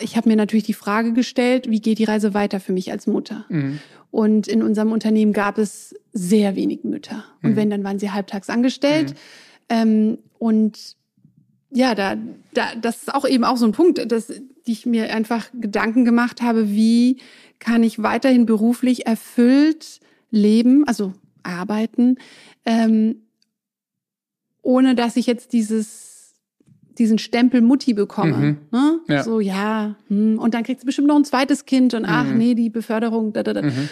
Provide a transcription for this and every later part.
Ich habe mir natürlich die Frage gestellt, wie geht die Reise weiter für mich als Mutter? Mhm. Und in unserem Unternehmen gab es sehr wenig Mütter. Und mhm. wenn, dann waren sie halbtags angestellt. Mhm. Ähm, und ja, da, da, das ist auch eben auch so ein Punkt, dass ich mir einfach Gedanken gemacht habe, wie kann ich weiterhin beruflich erfüllt leben, also arbeiten, ähm, ohne dass ich jetzt dieses diesen Stempel Mutti bekomme. Mhm. Ne? Ja. So, ja, hm, und dann kriegt sie bestimmt noch ein zweites Kind und ach mhm. nee, die Beförderung. Da, da, da. Mhm.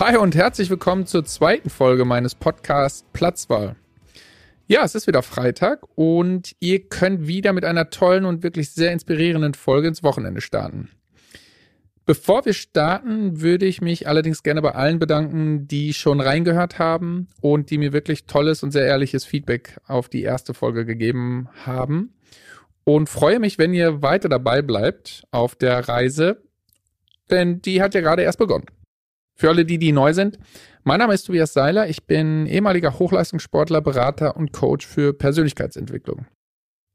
Hi und herzlich willkommen zur zweiten Folge meines Podcasts Platzwahl. Ja, es ist wieder Freitag und ihr könnt wieder mit einer tollen und wirklich sehr inspirierenden Folge ins Wochenende starten. Bevor wir starten, würde ich mich allerdings gerne bei allen bedanken, die schon reingehört haben und die mir wirklich tolles und sehr ehrliches Feedback auf die erste Folge gegeben haben. Und freue mich, wenn ihr weiter dabei bleibt auf der Reise, denn die hat ja gerade erst begonnen. Für alle die, die neu sind, mein Name ist Tobias Seiler. Ich bin ehemaliger Hochleistungssportler, Berater und Coach für Persönlichkeitsentwicklung.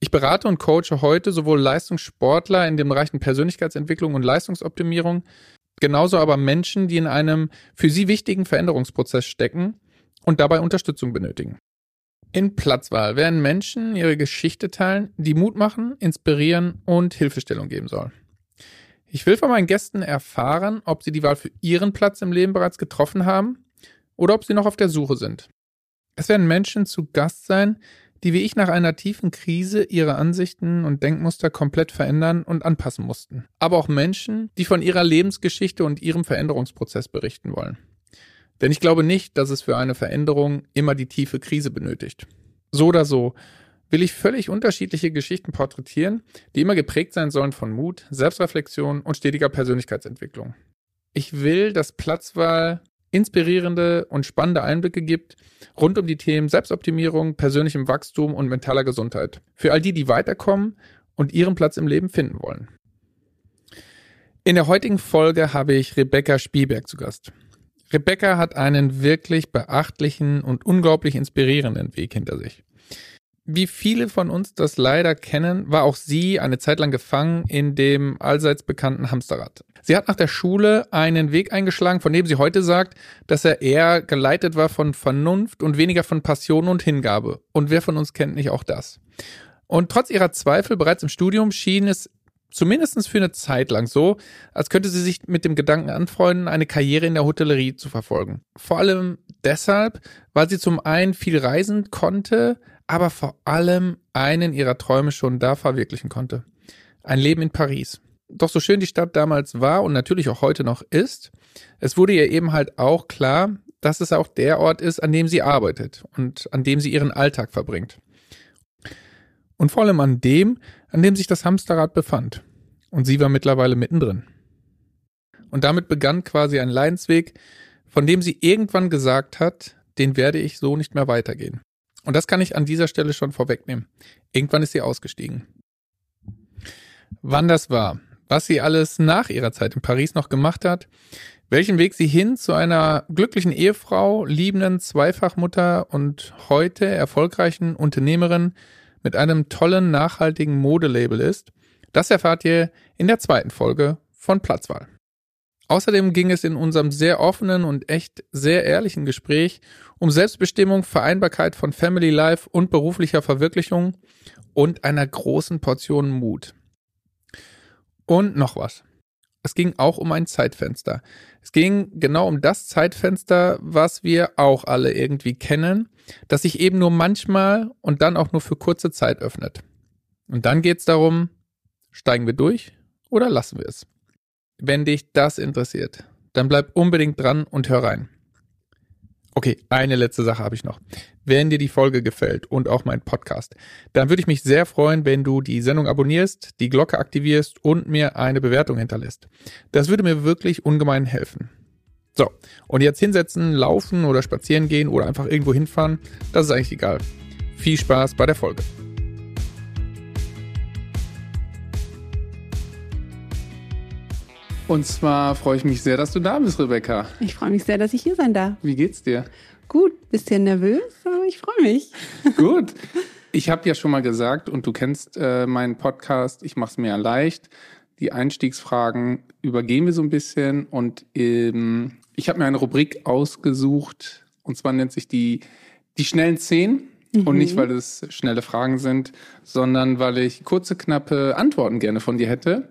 Ich berate und coache heute sowohl Leistungssportler in den Bereichen Persönlichkeitsentwicklung und Leistungsoptimierung, genauso aber Menschen, die in einem für sie wichtigen Veränderungsprozess stecken und dabei Unterstützung benötigen. In Platzwahl werden Menschen ihre Geschichte teilen, die Mut machen, inspirieren und Hilfestellung geben soll. Ich will von meinen Gästen erfahren, ob sie die Wahl für ihren Platz im Leben bereits getroffen haben oder ob sie noch auf der Suche sind. Es werden Menschen zu Gast sein, die wie ich nach einer tiefen Krise ihre Ansichten und Denkmuster komplett verändern und anpassen mussten. Aber auch Menschen, die von ihrer Lebensgeschichte und ihrem Veränderungsprozess berichten wollen. Denn ich glaube nicht, dass es für eine Veränderung immer die tiefe Krise benötigt. So oder so will ich völlig unterschiedliche Geschichten porträtieren, die immer geprägt sein sollen von Mut, Selbstreflexion und stetiger Persönlichkeitsentwicklung. Ich will, dass Platzwahl inspirierende und spannende Einblicke gibt rund um die Themen Selbstoptimierung, persönlichem Wachstum und mentaler Gesundheit. Für all die, die weiterkommen und ihren Platz im Leben finden wollen. In der heutigen Folge habe ich Rebecca Spielberg zu Gast. Rebecca hat einen wirklich beachtlichen und unglaublich inspirierenden Weg hinter sich. Wie viele von uns das leider kennen, war auch sie eine Zeit lang gefangen in dem allseits bekannten Hamsterrad. Sie hat nach der Schule einen Weg eingeschlagen, von dem sie heute sagt, dass er eher geleitet war von Vernunft und weniger von Passion und Hingabe. Und wer von uns kennt nicht auch das? Und trotz ihrer Zweifel bereits im Studium schien es zumindest für eine Zeit lang so, als könnte sie sich mit dem Gedanken anfreunden, eine Karriere in der Hotellerie zu verfolgen. Vor allem deshalb, weil sie zum einen viel reisen konnte, aber vor allem einen ihrer Träume schon da verwirklichen konnte. Ein Leben in Paris. Doch so schön die Stadt damals war und natürlich auch heute noch ist, es wurde ihr eben halt auch klar, dass es auch der Ort ist, an dem sie arbeitet und an dem sie ihren Alltag verbringt. Und vor allem an dem, an dem sich das Hamsterrad befand. Und sie war mittlerweile mittendrin. Und damit begann quasi ein Leidensweg, von dem sie irgendwann gesagt hat, den werde ich so nicht mehr weitergehen. Und das kann ich an dieser Stelle schon vorwegnehmen. Irgendwann ist sie ausgestiegen. Wann das war, was sie alles nach ihrer Zeit in Paris noch gemacht hat, welchen Weg sie hin zu einer glücklichen Ehefrau, liebenden Zweifachmutter und heute erfolgreichen Unternehmerin mit einem tollen, nachhaltigen Modelabel ist, das erfahrt ihr in der zweiten Folge von Platzwahl. Außerdem ging es in unserem sehr offenen und echt sehr ehrlichen Gespräch um Selbstbestimmung, Vereinbarkeit von Family Life und beruflicher Verwirklichung und einer großen Portion Mut. Und noch was. Es ging auch um ein Zeitfenster. Es ging genau um das Zeitfenster, was wir auch alle irgendwie kennen, das sich eben nur manchmal und dann auch nur für kurze Zeit öffnet. Und dann geht es darum, steigen wir durch oder lassen wir es? Wenn dich das interessiert, dann bleib unbedingt dran und hör rein. Okay, eine letzte Sache habe ich noch. Wenn dir die Folge gefällt und auch mein Podcast, dann würde ich mich sehr freuen, wenn du die Sendung abonnierst, die Glocke aktivierst und mir eine Bewertung hinterlässt. Das würde mir wirklich ungemein helfen. So, und jetzt hinsetzen, laufen oder spazieren gehen oder einfach irgendwo hinfahren, das ist eigentlich egal. Viel Spaß bei der Folge. Und zwar freue ich mich sehr, dass du da bist, Rebecca. Ich freue mich sehr, dass ich hier sein darf. Wie geht's dir? Gut, bisschen nervös, aber ich freue mich. Gut. Ich habe ja schon mal gesagt, und du kennst äh, meinen Podcast, ich mache es mir ja leicht. Die Einstiegsfragen übergehen wir so ein bisschen. Und ähm, ich habe mir eine Rubrik ausgesucht, und zwar nennt sich die, die schnellen Zehn. Mhm. Und nicht, weil es schnelle Fragen sind, sondern weil ich kurze, knappe Antworten gerne von dir hätte.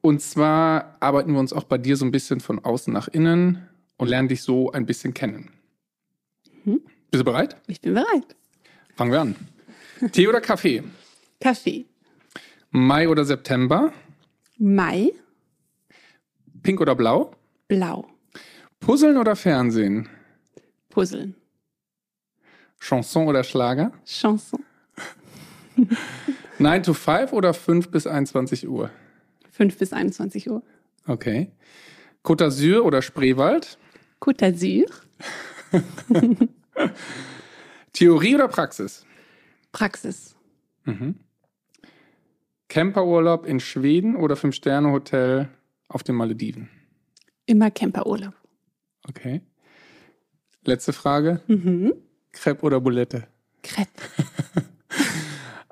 Und zwar arbeiten wir uns auch bei dir so ein bisschen von außen nach innen und lernen dich so ein bisschen kennen. Mhm. Bist du bereit? Ich bin bereit. Fangen wir an. Tee oder Kaffee? Kaffee. Mai oder September? Mai. Pink oder blau? Blau. Puzzeln oder Fernsehen? Puzzeln. Chanson oder Schlager? Chanson. 9 to 5 oder 5 bis 21 Uhr? 5 bis 21 Uhr. Okay. Côte d'Azur oder Spreewald? Côte d'Azur. Theorie oder Praxis? Praxis. Mhm. Camperurlaub in Schweden oder Fünf-Sterne-Hotel auf den Malediven? Immer Camperurlaub. Okay. Letzte Frage. Mhm. Crepe oder Boulette? Crepe.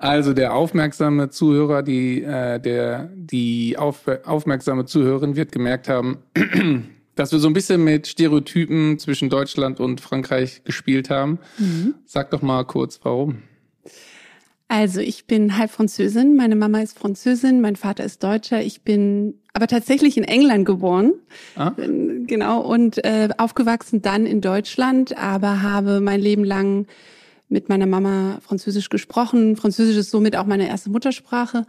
Also der aufmerksame Zuhörer, die, äh, der, die auf, aufmerksame Zuhörerin wird gemerkt haben, dass wir so ein bisschen mit Stereotypen zwischen Deutschland und Frankreich gespielt haben. Mhm. Sag doch mal kurz, warum. Also ich bin halb Französin, meine Mama ist Französin, mein Vater ist Deutscher. Ich bin aber tatsächlich in England geboren, ah. genau, und äh, aufgewachsen dann in Deutschland, aber habe mein Leben lang mit meiner Mama Französisch gesprochen. Französisch ist somit auch meine erste Muttersprache.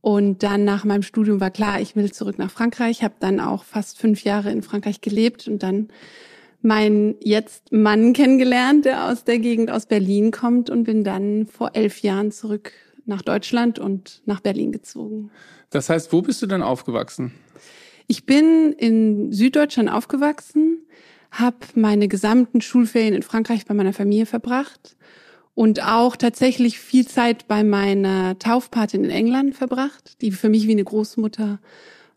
Und dann nach meinem Studium war klar, ich will zurück nach Frankreich, habe dann auch fast fünf Jahre in Frankreich gelebt und dann meinen jetzt Mann kennengelernt, der aus der Gegend aus Berlin kommt und bin dann vor elf Jahren zurück nach Deutschland und nach Berlin gezogen. Das heißt, wo bist du denn aufgewachsen? Ich bin in Süddeutschland aufgewachsen, habe meine gesamten Schulferien in Frankreich bei meiner Familie verbracht und auch tatsächlich viel Zeit bei meiner Taufpatin in England verbracht, die für mich wie eine Großmutter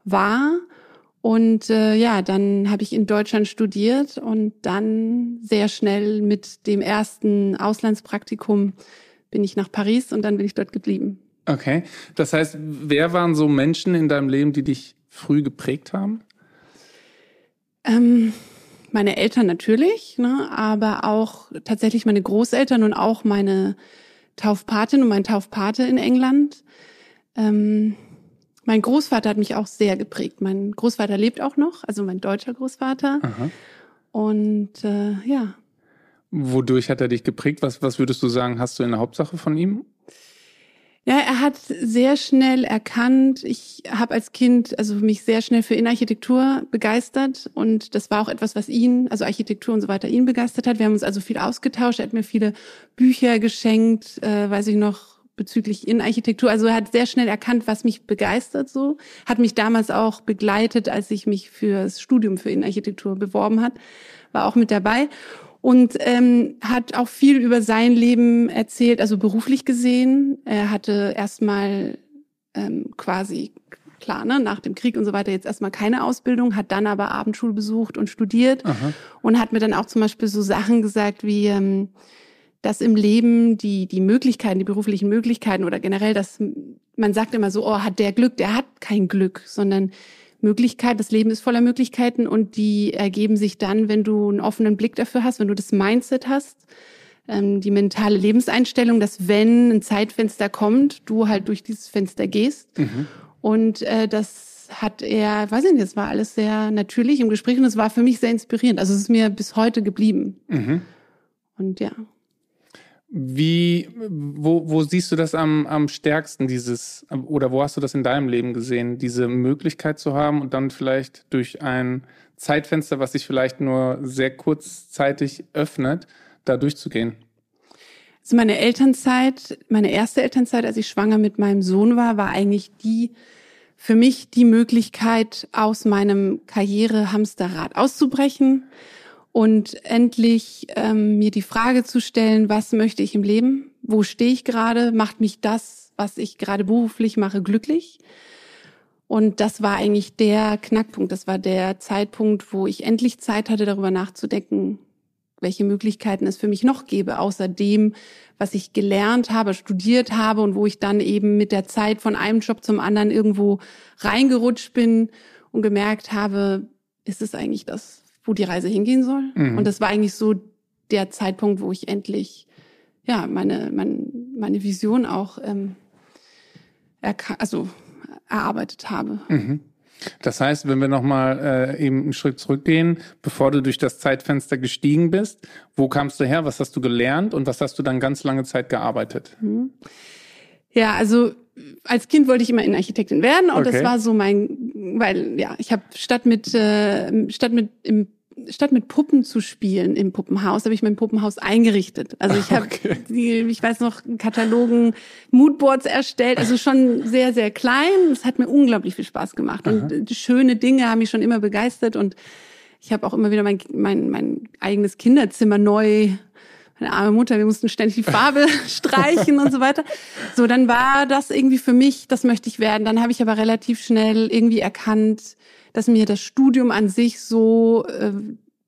war und äh, ja, dann habe ich in Deutschland studiert und dann sehr schnell mit dem ersten Auslandspraktikum bin ich nach Paris und dann bin ich dort geblieben. Okay, das heißt, wer waren so Menschen in deinem Leben, die dich früh geprägt haben? Ähm, meine Eltern natürlich, ne, aber auch tatsächlich meine Großeltern und auch meine Taufpatin und mein Taufpate in England. Ähm, mein Großvater hat mich auch sehr geprägt. Mein Großvater lebt auch noch, also mein deutscher Großvater. Aha. Und äh, ja. Wodurch hat er dich geprägt? Was, was würdest du sagen, hast du in der Hauptsache von ihm? Ja, er hat sehr schnell erkannt, ich habe als Kind also mich sehr schnell für Innenarchitektur begeistert und das war auch etwas, was ihn, also Architektur und so weiter, ihn begeistert hat. Wir haben uns also viel ausgetauscht, er hat mir viele Bücher geschenkt, äh, weiß ich noch, bezüglich Innenarchitektur. Also er hat sehr schnell erkannt, was mich begeistert so. Hat mich damals auch begleitet, als ich mich fürs Studium für Innenarchitektur beworben hat. War auch mit dabei. Und ähm, hat auch viel über sein Leben erzählt, also beruflich gesehen. Er hatte erstmal ähm, quasi klar, ne, nach dem Krieg und so weiter jetzt erstmal keine Ausbildung, hat dann aber Abendschule besucht und studiert Aha. und hat mir dann auch zum Beispiel so Sachen gesagt wie, ähm, dass im Leben die, die Möglichkeiten, die beruflichen Möglichkeiten oder generell, dass man sagt immer so, oh, hat der Glück, der hat kein Glück, sondern Möglichkeit, das Leben ist voller Möglichkeiten und die ergeben sich dann, wenn du einen offenen Blick dafür hast, wenn du das Mindset hast, ähm, die mentale Lebenseinstellung, dass wenn ein Zeitfenster kommt, du halt durch dieses Fenster gehst. Mhm. Und äh, das hat er, weiß ich nicht, das war alles sehr natürlich im Gespräch und es war für mich sehr inspirierend. Also es ist mir bis heute geblieben. Mhm. Und ja. Wie, wo, wo siehst du das am, am stärksten, dieses, oder wo hast du das in deinem Leben gesehen, diese Möglichkeit zu haben und dann vielleicht durch ein Zeitfenster, was sich vielleicht nur sehr kurzzeitig öffnet, da durchzugehen? Also meine Elternzeit, meine erste Elternzeit, als ich schwanger mit meinem Sohn war, war eigentlich die, für mich die Möglichkeit, aus meinem Karrierehamsterrad auszubrechen und endlich ähm, mir die Frage zu stellen, was möchte ich im Leben? Wo stehe ich gerade? Macht mich das, was ich gerade beruflich mache, glücklich? Und das war eigentlich der Knackpunkt. Das war der Zeitpunkt, wo ich endlich Zeit hatte, darüber nachzudenken, welche Möglichkeiten es für mich noch gäbe, außer dem, was ich gelernt habe, studiert habe und wo ich dann eben mit der Zeit von einem Job zum anderen irgendwo reingerutscht bin und gemerkt habe, ist es eigentlich das, wo die Reise hingehen soll? Mhm. Und das war eigentlich so der Zeitpunkt, wo ich endlich ja meine meine, meine Vision auch ähm, also erarbeitet habe. Mhm. Das heißt, wenn wir nochmal äh, eben einen Schritt zurückgehen, bevor du durch das Zeitfenster gestiegen bist, wo kamst du her, was hast du gelernt und was hast du dann ganz lange Zeit gearbeitet? Mhm. Ja, also als Kind wollte ich immer Innenarchitektin werden und okay. das war so mein, weil ja, ich habe statt mit äh, statt mit im statt mit Puppen zu spielen im Puppenhaus, habe ich mein Puppenhaus eingerichtet. Also ich habe, okay. ich weiß noch, Katalogen, Moodboards erstellt, also schon sehr, sehr klein. Es hat mir unglaublich viel Spaß gemacht. Aha. Und schöne Dinge haben mich schon immer begeistert. Und ich habe auch immer wieder mein, mein, mein eigenes Kinderzimmer neu meine arme Mutter, wir mussten ständig die Farbe streichen und so weiter. So, dann war das irgendwie für mich, das möchte ich werden. Dann habe ich aber relativ schnell irgendwie erkannt, dass mir das Studium an sich so äh,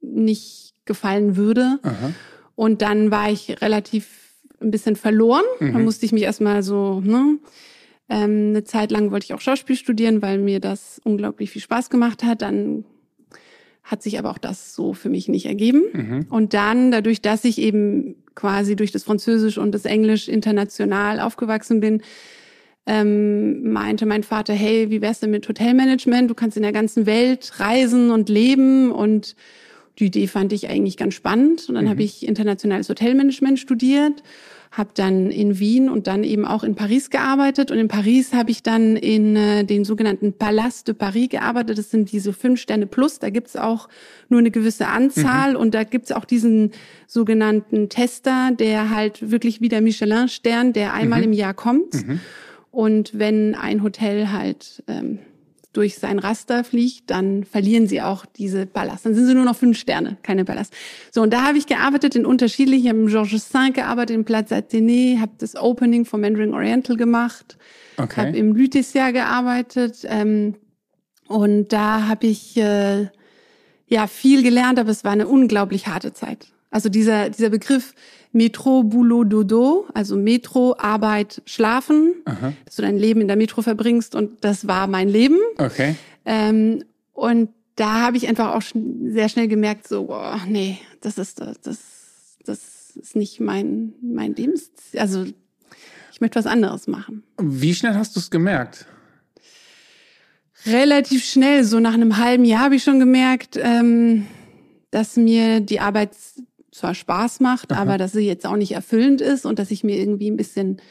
nicht gefallen würde. Aha. Und dann war ich relativ ein bisschen verloren. Mhm. Dann musste ich mich erstmal so, ne? Ähm, eine Zeit lang wollte ich auch Schauspiel studieren, weil mir das unglaublich viel Spaß gemacht hat. Dann hat sich aber auch das so für mich nicht ergeben. Mhm. Und dann, dadurch, dass ich eben quasi durch das Französisch und das Englisch international aufgewachsen bin, ähm, meinte mein Vater, hey, wie wär's denn mit Hotelmanagement? Du kannst in der ganzen Welt reisen und leben und die Idee fand ich eigentlich ganz spannend. Und dann mhm. habe ich internationales Hotelmanagement studiert, habe dann in Wien und dann eben auch in Paris gearbeitet. Und in Paris habe ich dann in äh, den sogenannten Palais de Paris gearbeitet. Das sind diese fünf Sterne plus. Da gibt's auch nur eine gewisse Anzahl. Mhm. Und da gibt's auch diesen sogenannten Tester, der halt wirklich wie der Michelin-Stern, der einmal mhm. im Jahr kommt. Mhm. Und wenn ein Hotel halt ähm, durch sein Raster fliegt, dann verlieren sie auch diese Ballast. Dann sind sie nur noch fünf Sterne, keine Ballast. So, und da habe ich gearbeitet in unterschiedlichen, ich habe im Georges V gearbeitet, im Platz Athénée, habe das Opening von Mandarin Oriental gemacht, okay. habe im Lutetia gearbeitet ähm, und da habe ich äh, ja viel gelernt, aber es war eine unglaublich harte Zeit. Also dieser, dieser Begriff Metro, Boulot, Dodo, also Metro, Arbeit, Schlafen, Aha. dass du dein Leben in der Metro verbringst und das war mein Leben. Okay. Ähm, und da habe ich einfach auch sehr schnell gemerkt, so, boah, nee, das ist das, das, ist nicht mein mein Lebens, also ich möchte was anderes machen. Wie schnell hast du es gemerkt? Relativ schnell, so nach einem halben Jahr habe ich schon gemerkt, ähm, dass mir die Arbeit zwar Spaß macht, Aha. aber dass sie jetzt auch nicht erfüllend ist und dass ich mir irgendwie ein bisschen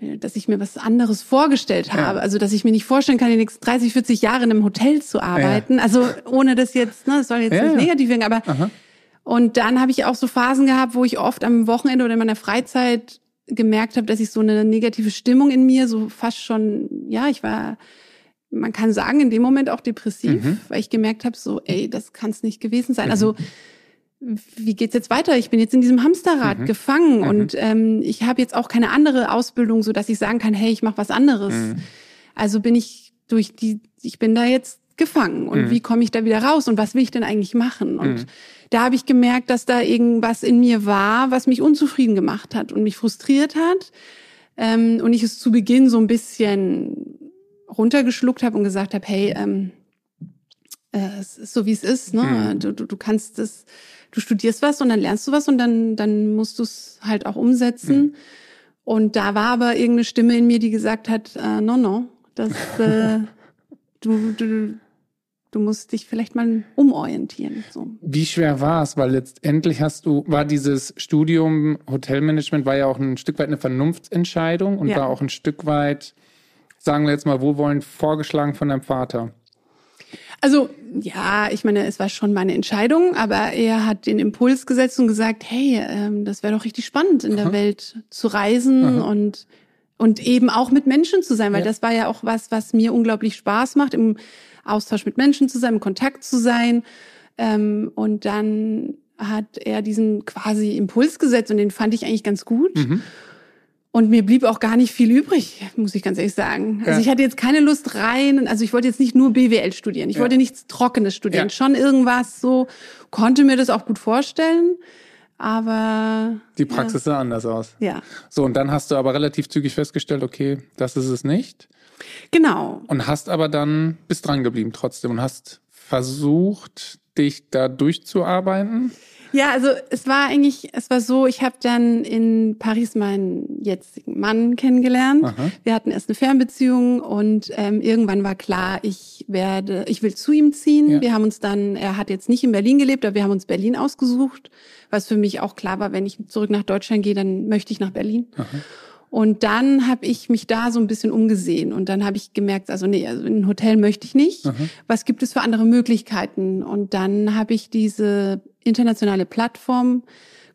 äh, dass ich mir was anderes vorgestellt habe. Ja. Also, dass ich mir nicht vorstellen kann, die nächsten 30, 40 Jahre in einem Hotel zu arbeiten. Ja. Also, ohne das jetzt, ne, das soll jetzt ja, nicht negativ werden, aber Aha. und dann habe ich auch so Phasen gehabt, wo ich oft am Wochenende oder in meiner Freizeit gemerkt habe, dass ich so eine negative Stimmung in mir, so fast schon, ja, ich war, man kann sagen, in dem Moment auch depressiv, mhm. weil ich gemerkt habe, so, ey, das kann es nicht gewesen sein. Mhm. Also wie geht's jetzt weiter? Ich bin jetzt in diesem Hamsterrad mhm. gefangen mhm. und ähm, ich habe jetzt auch keine andere Ausbildung, so dass ich sagen kann, hey, ich mache was anderes. Mhm. Also bin ich durch die, ich bin da jetzt gefangen und mhm. wie komme ich da wieder raus und was will ich denn eigentlich machen? Und mhm. da habe ich gemerkt, dass da irgendwas in mir war, was mich unzufrieden gemacht hat und mich frustriert hat ähm, und ich es zu Beginn so ein bisschen runtergeschluckt habe und gesagt habe, hey, ähm, äh, es ist so wie es ist, ne? Mhm. Du, du, du kannst es du studierst was und dann lernst du was und dann, dann musst du es halt auch umsetzen. Mhm. Und da war aber irgendeine Stimme in mir, die gesagt hat, äh, no, no, das, äh, du, du, du musst dich vielleicht mal umorientieren. So. Wie schwer war es? Weil letztendlich hast du, war dieses Studium Hotelmanagement war ja auch ein Stück weit eine Vernunftsentscheidung und ja. war auch ein Stück weit, sagen wir jetzt mal, wohlwollend vorgeschlagen von deinem Vater. Also ja, ich meine, es war schon meine Entscheidung, aber er hat den Impuls gesetzt und gesagt, hey, ähm, das wäre doch richtig spannend, in Aha. der Welt zu reisen Aha. und und eben auch mit Menschen zu sein, weil ja. das war ja auch was, was mir unglaublich Spaß macht, im Austausch mit Menschen zu sein, im Kontakt zu sein. Ähm, und dann hat er diesen quasi Impuls gesetzt und den fand ich eigentlich ganz gut. Mhm. Und mir blieb auch gar nicht viel übrig, muss ich ganz ehrlich sagen. Also ja. ich hatte jetzt keine Lust rein. Also ich wollte jetzt nicht nur BWL studieren. Ich ja. wollte nichts Trockenes studieren. Ja. Schon irgendwas so. Konnte mir das auch gut vorstellen. Aber. Die Praxis sah anders aus. Ja. So, und dann hast du aber relativ zügig festgestellt, okay, das ist es nicht. Genau. Und hast aber dann, bist dran geblieben trotzdem und hast versucht, dich da durchzuarbeiten. Ja, also es war eigentlich, es war so, ich habe dann in Paris meinen jetzigen Mann kennengelernt. Aha. Wir hatten erst eine Fernbeziehung und ähm, irgendwann war klar, ich werde, ich will zu ihm ziehen. Ja. Wir haben uns dann, er hat jetzt nicht in Berlin gelebt, aber wir haben uns Berlin ausgesucht, was für mich auch klar war, wenn ich zurück nach Deutschland gehe, dann möchte ich nach Berlin. Aha. Und dann habe ich mich da so ein bisschen umgesehen und dann habe ich gemerkt, also nee, also in ein Hotel möchte ich nicht. Aha. Was gibt es für andere Möglichkeiten? Und dann habe ich diese internationale Plattform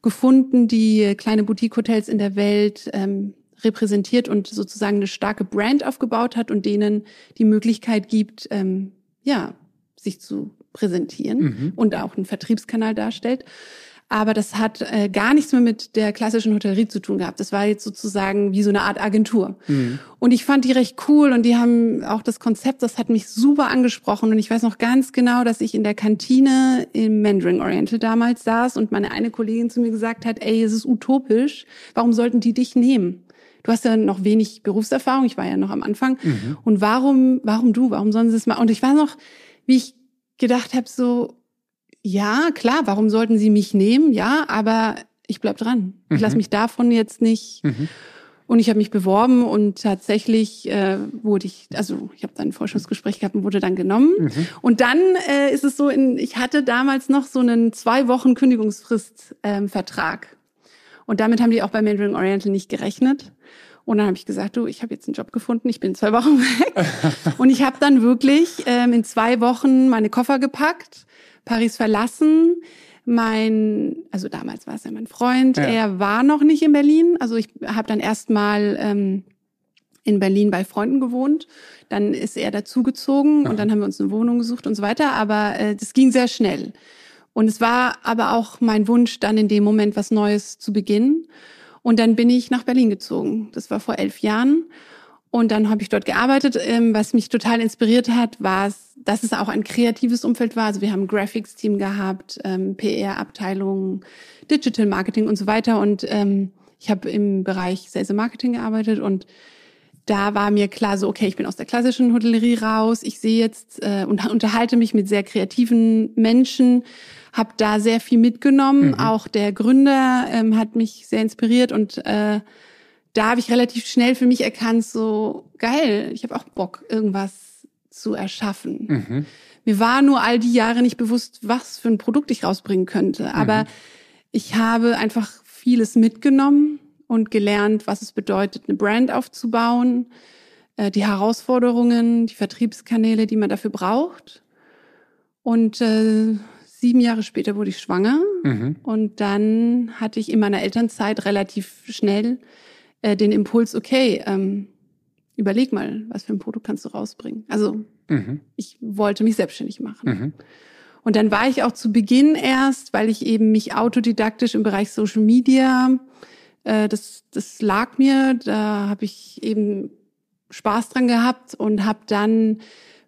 gefunden, die kleine Boutique-Hotels in der Welt ähm, repräsentiert und sozusagen eine starke Brand aufgebaut hat und denen die Möglichkeit gibt, ähm, ja, sich zu präsentieren mhm. und auch einen Vertriebskanal darstellt aber das hat äh, gar nichts mehr mit der klassischen Hotellerie zu tun gehabt. Das war jetzt sozusagen wie so eine Art Agentur. Mhm. Und ich fand die recht cool und die haben auch das Konzept, das hat mich super angesprochen. Und ich weiß noch ganz genau, dass ich in der Kantine im Mandarin Oriental damals saß und meine eine Kollegin zu mir gesagt hat, ey, es ist utopisch, warum sollten die dich nehmen? Du hast ja noch wenig Berufserfahrung, ich war ja noch am Anfang. Mhm. Und warum, warum du, warum sollen sie es mal? Und ich weiß noch, wie ich gedacht habe, so, ja, klar, warum sollten sie mich nehmen? Ja, aber ich bleib dran. Ich lasse mhm. mich davon jetzt nicht. Mhm. Und ich habe mich beworben und tatsächlich äh, wurde ich, also ich habe dann ein Forschungsgespräch gehabt und wurde dann genommen. Mhm. Und dann äh, ist es so, in, ich hatte damals noch so einen zwei Wochen Kündigungsfrist ähm, Vertrag. Und damit haben die auch bei Mandarin Oriental nicht gerechnet. Und dann habe ich gesagt, du, ich habe jetzt einen Job gefunden, ich bin zwei Wochen weg. und ich habe dann wirklich ähm, in zwei Wochen meine Koffer gepackt Paris verlassen. Mein, also damals war es ja mein Freund, ja. er war noch nicht in Berlin. Also ich habe dann erstmal ähm, in Berlin bei Freunden gewohnt. Dann ist er dazugezogen und dann haben wir uns eine Wohnung gesucht und so weiter. Aber äh, das ging sehr schnell. Und es war aber auch mein Wunsch, dann in dem Moment was Neues zu beginnen. Und dann bin ich nach Berlin gezogen. Das war vor elf Jahren. Und dann habe ich dort gearbeitet. Ähm, was mich total inspiriert hat, war es, dass es auch ein kreatives Umfeld war. Also wir haben ein Graphics-Team gehabt, ähm, PR-Abteilung, Digital Marketing und so weiter. Und ähm, ich habe im Bereich Sales und Marketing gearbeitet und da war mir klar so, okay, ich bin aus der klassischen Hotellerie raus. Ich sehe jetzt äh, und unterhalte mich mit sehr kreativen Menschen, habe da sehr viel mitgenommen. Mhm. Auch der Gründer ähm, hat mich sehr inspiriert und äh, da habe ich relativ schnell für mich erkannt, so geil, ich habe auch Bock, irgendwas zu erschaffen. Mhm. Mir war nur all die Jahre nicht bewusst, was für ein Produkt ich rausbringen könnte. Aber mhm. ich habe einfach vieles mitgenommen und gelernt, was es bedeutet, eine Brand aufzubauen, äh, die Herausforderungen, die Vertriebskanäle, die man dafür braucht. Und äh, sieben Jahre später wurde ich schwanger. Mhm. Und dann hatte ich in meiner Elternzeit relativ schnell äh, den Impuls, okay, ähm, überleg mal, was für ein Produkt kannst du rausbringen. Also mhm. ich wollte mich selbstständig machen. Mhm. Und dann war ich auch zu Beginn erst, weil ich eben mich autodidaktisch im Bereich Social Media, äh, das, das lag mir, da habe ich eben Spaß dran gehabt und habe dann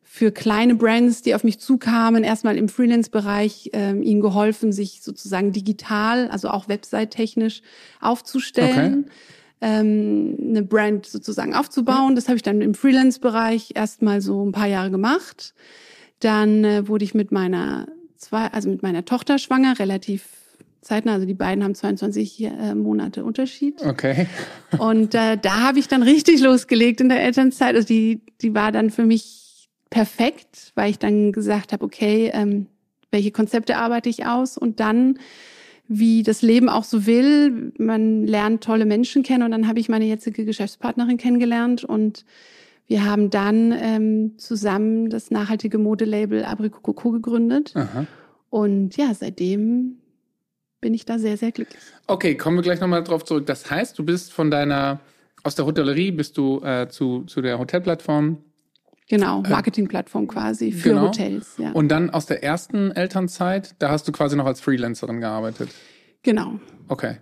für kleine Brands, die auf mich zukamen, erstmal im Freelance-Bereich äh, ihnen geholfen, sich sozusagen digital, also auch website-technisch aufzustellen. Okay ähm, eine Brand sozusagen aufzubauen. Das habe ich dann im Freelance-Bereich erstmal so ein paar Jahre gemacht. Dann äh, wurde ich mit meiner zwei, also mit meiner Tochter schwanger, relativ zeitnah. Also die beiden haben 22 äh, Monate Unterschied. Okay. Und äh, da habe ich dann richtig losgelegt in der Elternzeit. Also die, die war dann für mich perfekt, weil ich dann gesagt habe, okay, ähm, welche Konzepte arbeite ich aus? Und dann wie das Leben auch so will. Man lernt tolle Menschen kennen und dann habe ich meine jetzige Geschäftspartnerin kennengelernt und wir haben dann ähm, zusammen das nachhaltige Modelabel Abricot gegründet. Aha. Und ja, seitdem bin ich da sehr, sehr glücklich. Okay, kommen wir gleich nochmal drauf zurück. Das heißt, du bist von deiner, aus der Hotellerie bist du äh, zu, zu der Hotelplattform Genau, äh, Marketingplattform quasi für genau. Hotels. Ja. Und dann aus der ersten Elternzeit, da hast du quasi noch als Freelancerin gearbeitet. Genau. Okay.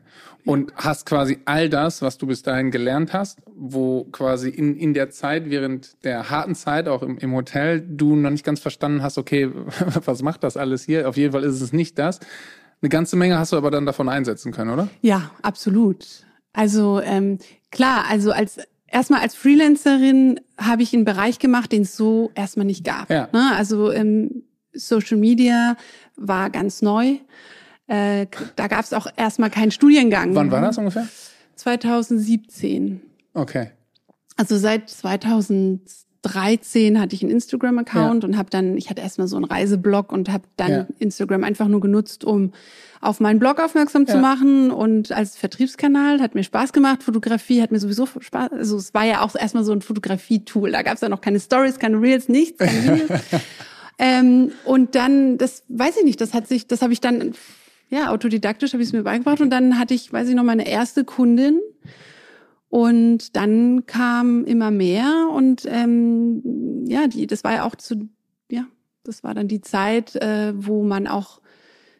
Und hast quasi all das, was du bis dahin gelernt hast, wo quasi in, in der Zeit, während der harten Zeit, auch im, im Hotel, du noch nicht ganz verstanden hast, okay, was macht das alles hier? Auf jeden Fall ist es nicht das. Eine ganze Menge hast du aber dann davon einsetzen können, oder? Ja, absolut. Also ähm, klar, also als erstmal als Freelancerin habe ich einen Bereich gemacht, den es so erstmal nicht gab. Ja. Ne? Also ähm, Social Media war ganz neu. Äh, da gab es auch erstmal keinen Studiengang. Wann war das ungefähr? 2017. Okay. Also seit 2013 hatte ich einen Instagram-Account ja. und habe dann, ich hatte erstmal so einen Reiseblog und habe dann ja. Instagram einfach nur genutzt, um auf meinen Blog aufmerksam ja. zu machen und als Vertriebskanal hat mir Spaß gemacht. Fotografie hat mir sowieso Spaß. Also es war ja auch erstmal so ein Fotografie-Tool. Da gab es ja noch keine Stories, keine Reels, nichts, keine ähm, und dann, das weiß ich nicht, das hat sich, das habe ich dann ja, autodidaktisch habe ich es mir beigebracht und dann hatte ich, weiß ich noch, meine erste Kundin und dann kam immer mehr und ähm, ja, die, das war ja auch zu, ja, das war dann die Zeit, äh, wo man auch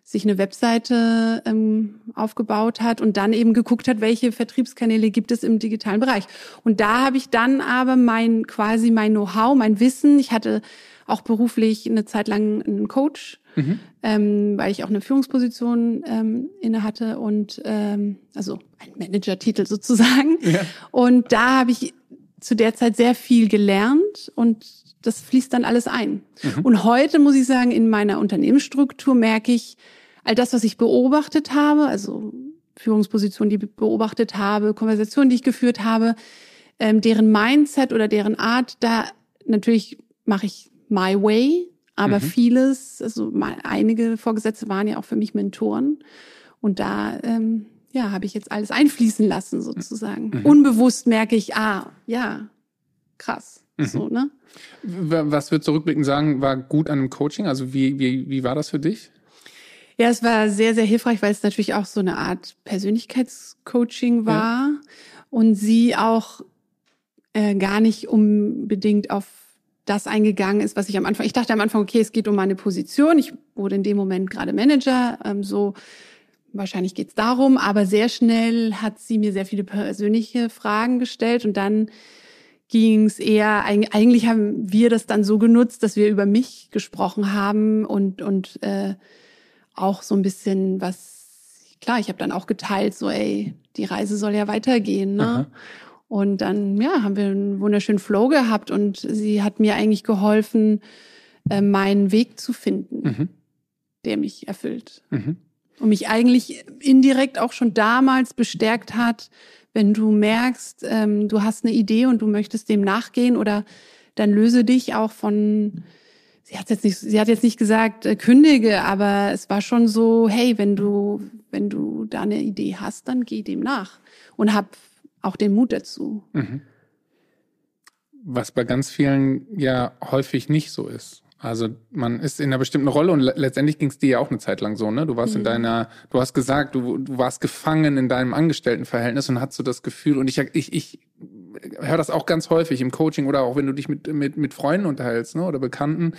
sich eine Webseite ähm, aufgebaut hat und dann eben geguckt hat, welche Vertriebskanäle gibt es im digitalen Bereich. Und da habe ich dann aber mein quasi mein Know-how, mein Wissen. Ich hatte auch beruflich eine Zeit lang einen Coach mhm. ähm, weil ich auch eine Führungsposition ähm, inne hatte und ähm, also ein Manager-Titel sozusagen. Ja. Und da habe ich zu der Zeit sehr viel gelernt und das fließt dann alles ein. Mhm. Und heute muss ich sagen, in meiner Unternehmensstruktur merke ich, all das, was ich beobachtet habe, also Führungspositionen, die ich beobachtet habe, Konversationen, die ich geführt habe, ähm, deren Mindset oder deren Art, da natürlich mache ich my way, aber mhm. vieles, also mal, einige Vorgesetzte waren ja auch für mich Mentoren. Und da ähm, ja, habe ich jetzt alles einfließen lassen, sozusagen. Mhm. Unbewusst merke ich, ah, ja, krass. Mhm. So, ne? Was würdest du rückblickend sagen, war gut an dem Coaching? Also wie, wie, wie war das für dich? Ja, es war sehr, sehr hilfreich, weil es natürlich auch so eine Art Persönlichkeitscoaching war ja. und sie auch äh, gar nicht unbedingt auf das eingegangen ist, was ich am Anfang, ich dachte am Anfang, okay, es geht um meine Position. Ich wurde in dem Moment gerade Manager, ähm, so wahrscheinlich geht's darum, aber sehr schnell hat sie mir sehr viele persönliche Fragen gestellt und dann ging es eher, eigentlich haben wir das dann so genutzt, dass wir über mich gesprochen haben und, und äh, auch so ein bisschen was, klar, ich habe dann auch geteilt, so ey, die Reise soll ja weitergehen, ne? Und dann, ja, haben wir einen wunderschönen Flow gehabt und sie hat mir eigentlich geholfen, äh, meinen Weg zu finden, mhm. der mich erfüllt. Mhm. Und mich eigentlich indirekt auch schon damals bestärkt hat, wenn du merkst, ähm, du hast eine Idee und du möchtest dem nachgehen oder dann löse dich auch von, sie hat jetzt nicht, sie hat jetzt nicht gesagt, äh, kündige, aber es war schon so, hey, wenn du, wenn du da eine Idee hast, dann geh dem nach und hab auch den Mut dazu. Mhm. Was bei ganz vielen ja häufig nicht so ist. Also man ist in einer bestimmten Rolle und letztendlich ging es dir ja auch eine Zeit lang so, ne? Du warst mhm. in deiner, du hast gesagt, du, du warst gefangen in deinem Angestelltenverhältnis und hast so das Gefühl, und ich, ich, ich höre das auch ganz häufig im Coaching oder auch wenn du dich mit, mit, mit Freunden unterhältst, ne? Oder Bekannten,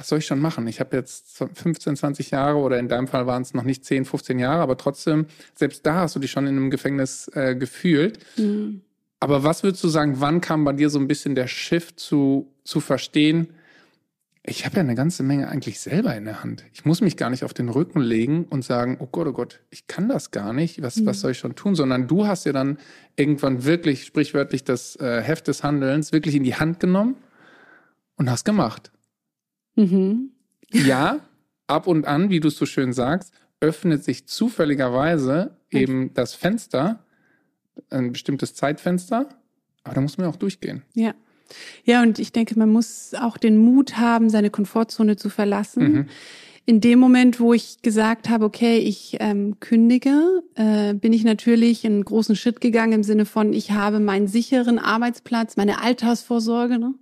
was soll ich schon machen? Ich habe jetzt 15, 20 Jahre oder in deinem Fall waren es noch nicht 10, 15 Jahre, aber trotzdem, selbst da hast du dich schon in einem Gefängnis äh, gefühlt. Mhm. Aber was würdest du sagen, wann kam bei dir so ein bisschen der Shift zu, zu verstehen, ich habe ja eine ganze Menge eigentlich selber in der Hand. Ich muss mich gar nicht auf den Rücken legen und sagen, oh Gott, oh Gott, ich kann das gar nicht, was, mhm. was soll ich schon tun? Sondern du hast ja dann irgendwann wirklich, sprichwörtlich, das äh, Heft des Handelns wirklich in die Hand genommen und hast gemacht. Mhm. Ja, ab und an, wie du es so schön sagst, öffnet sich zufälligerweise eben das Fenster, ein bestimmtes Zeitfenster, aber da muss man auch durchgehen. Ja. Ja, und ich denke, man muss auch den Mut haben, seine Komfortzone zu verlassen. Mhm. In dem Moment, wo ich gesagt habe, okay, ich ähm, kündige, äh, bin ich natürlich einen großen Schritt gegangen im Sinne von, ich habe meinen sicheren Arbeitsplatz, meine Altersvorsorge. Ne?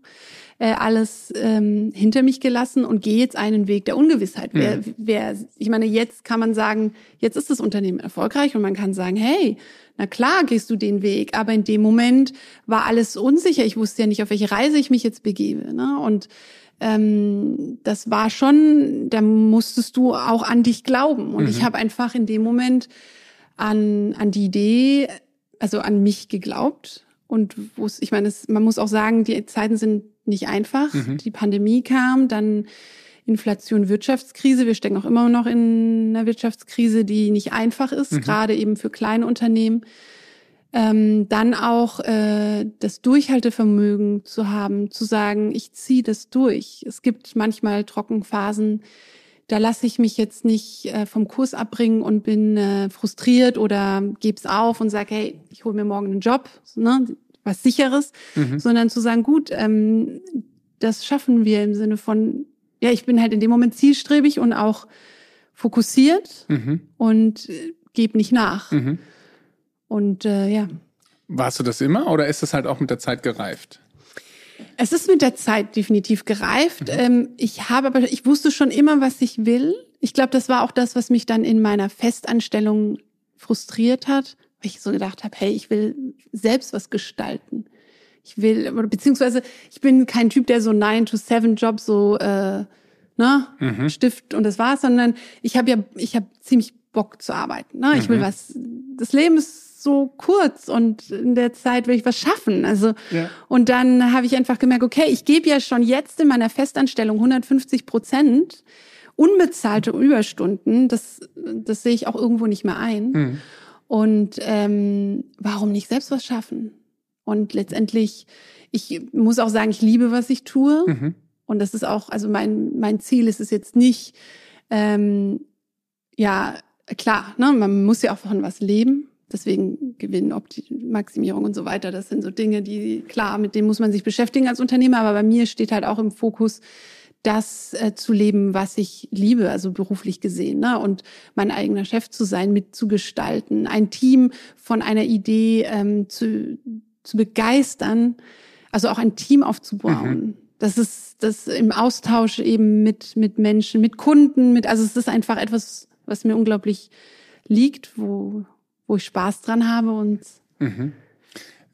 Äh, alles ähm, hinter mich gelassen und gehe jetzt einen Weg der Ungewissheit. Mhm. Wer, wer, ich meine, jetzt kann man sagen, jetzt ist das Unternehmen erfolgreich und man kann sagen, hey, na klar gehst du den Weg, aber in dem Moment war alles unsicher. Ich wusste ja nicht, auf welche Reise ich mich jetzt begebe. Ne? Und ähm, das war schon, da musstest du auch an dich glauben. Und mhm. ich habe einfach in dem Moment an, an die Idee, also an mich geglaubt. Und wo ich meine, es, man muss auch sagen, die Zeiten sind nicht einfach. Mhm. Die Pandemie kam, dann Inflation, Wirtschaftskrise. Wir stecken auch immer noch in einer Wirtschaftskrise, die nicht einfach ist, mhm. gerade eben für kleine Unternehmen. Ähm, dann auch äh, das Durchhaltevermögen zu haben, zu sagen, ich ziehe das durch. Es gibt manchmal Trockenphasen, da lasse ich mich jetzt nicht äh, vom Kurs abbringen und bin äh, frustriert oder geb's auf und sage, hey, ich hole mir morgen einen Job, ne, was sicheres, mhm. sondern zu sagen, gut, ähm, das schaffen wir im Sinne von, ja, ich bin halt in dem Moment zielstrebig und auch fokussiert mhm. und äh, gebe nicht nach. Mhm. Und äh, ja. Warst du das immer oder ist das halt auch mit der Zeit gereift? Es ist mit der Zeit definitiv gereift. Mhm. Ähm, ich habe aber, ich wusste schon immer, was ich will. Ich glaube, das war auch das, was mich dann in meiner Festanstellung frustriert hat, weil ich so gedacht habe, hey, ich will selbst was gestalten. Ich will, beziehungsweise ich bin kein Typ, der so 9 to 7 Job so äh, ne, mhm. Stift und das war's, sondern ich habe ja, ich habe ziemlich Bock zu arbeiten. Ne? Ich will mhm. was. Das Leben ist so kurz und in der Zeit will ich was schaffen. Also ja. und dann habe ich einfach gemerkt, okay, ich gebe ja schon jetzt in meiner Festanstellung 150 Prozent unbezahlte Überstunden. Das das sehe ich auch irgendwo nicht mehr ein. Mhm. Und ähm, warum nicht selbst was schaffen? Und letztendlich, ich muss auch sagen, ich liebe, was ich tue. Mhm. Und das ist auch, also mein, mein Ziel ist es jetzt nicht, ähm, ja, klar, ne, man muss ja auch von was leben. Deswegen Gewinnmaximierung und so weiter. Das sind so Dinge, die, klar, mit denen muss man sich beschäftigen als Unternehmer. Aber bei mir steht halt auch im Fokus, das äh, zu leben, was ich liebe, also beruflich gesehen, ne? und mein eigener Chef zu sein, mitzugestalten, ein Team von einer Idee ähm, zu, zu begeistern, also auch ein Team aufzubauen. Mhm. Das ist das im Austausch eben mit mit Menschen, mit Kunden, mit also es ist einfach etwas, was mir unglaublich liegt, wo wo ich Spaß dran habe und mhm.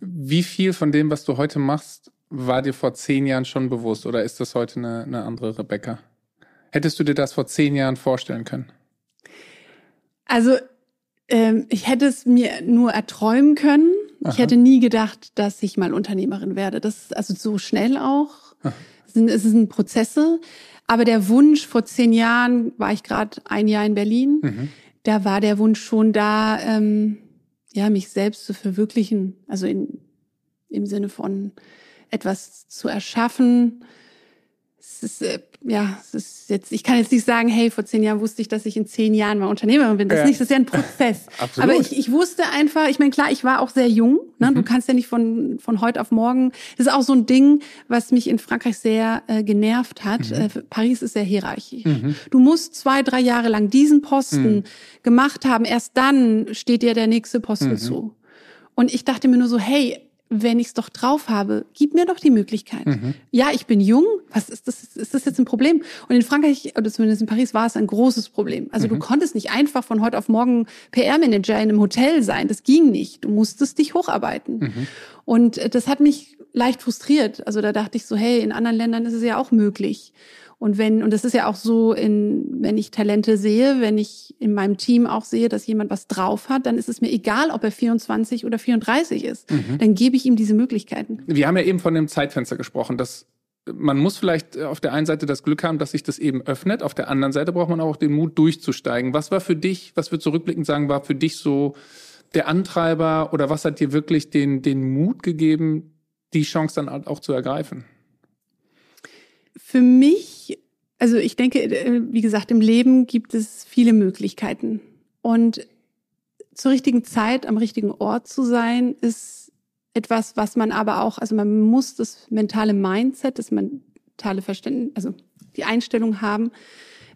wie viel von dem, was du heute machst, war dir vor zehn Jahren schon bewusst oder ist das heute eine, eine andere Rebecca? Hättest du dir das vor zehn Jahren vorstellen können? Also ähm, ich hätte es mir nur erträumen können. Aha. Ich hätte nie gedacht, dass ich mal Unternehmerin werde. Das ist also so schnell auch. Es sind Prozesse. Aber der Wunsch vor zehn Jahren war ich gerade ein Jahr in Berlin. Mhm. Da war der Wunsch schon da, ähm, ja, mich selbst zu verwirklichen. Also in, im Sinne von etwas zu erschaffen. Es ist, äh, ja, es ist jetzt, ich kann jetzt nicht sagen, hey, vor zehn Jahren wusste ich, dass ich in zehn Jahren mal Unternehmerin bin. Das ja. ist nicht, das ist ja ein Prozess. Absolut. Aber ich, ich wusste einfach, ich meine, klar, ich war auch sehr jung. Ne? Mhm. Du kannst ja nicht von, von heute auf morgen. Das ist auch so ein Ding, was mich in Frankreich sehr äh, genervt hat. Mhm. Äh, Paris ist sehr hierarchisch. Mhm. Du musst zwei, drei Jahre lang diesen Posten mhm. gemacht haben. Erst dann steht dir der nächste Posten mhm. zu. Und ich dachte mir nur so, hey, wenn ich es doch drauf habe, gib mir doch die Möglichkeit. Mhm. Ja, ich bin jung. Was ist das? Ist das jetzt ein Problem? Und in Frankreich, oder zumindest in Paris, war es ein großes Problem. Also mhm. du konntest nicht einfach von heute auf morgen PR-Manager in einem Hotel sein. Das ging nicht. Du musstest dich hocharbeiten. Mhm. Und das hat mich leicht frustriert. Also da dachte ich so, hey, in anderen Ländern ist es ja auch möglich. Und wenn, und das ist ja auch so, in, wenn ich Talente sehe, wenn ich in meinem Team auch sehe, dass jemand was drauf hat, dann ist es mir egal, ob er 24 oder 34 ist. Mhm. Dann gebe ich ihm diese Möglichkeiten. Wir haben ja eben von dem Zeitfenster gesprochen, dass man muss vielleicht auf der einen Seite das Glück haben, dass sich das eben öffnet. Auf der anderen Seite braucht man auch den Mut, durchzusteigen. Was war für dich, was wir zurückblickend sagen, war für dich so der Antreiber oder was hat dir wirklich den, den Mut gegeben, die Chance dann auch zu ergreifen? Für mich, also ich denke, äh, wie gesagt, im Leben gibt es viele Möglichkeiten. Und zur richtigen Zeit am richtigen Ort zu sein, ist etwas, was man aber auch, also man muss das mentale Mindset, das mentale Verständnis, also die Einstellung haben,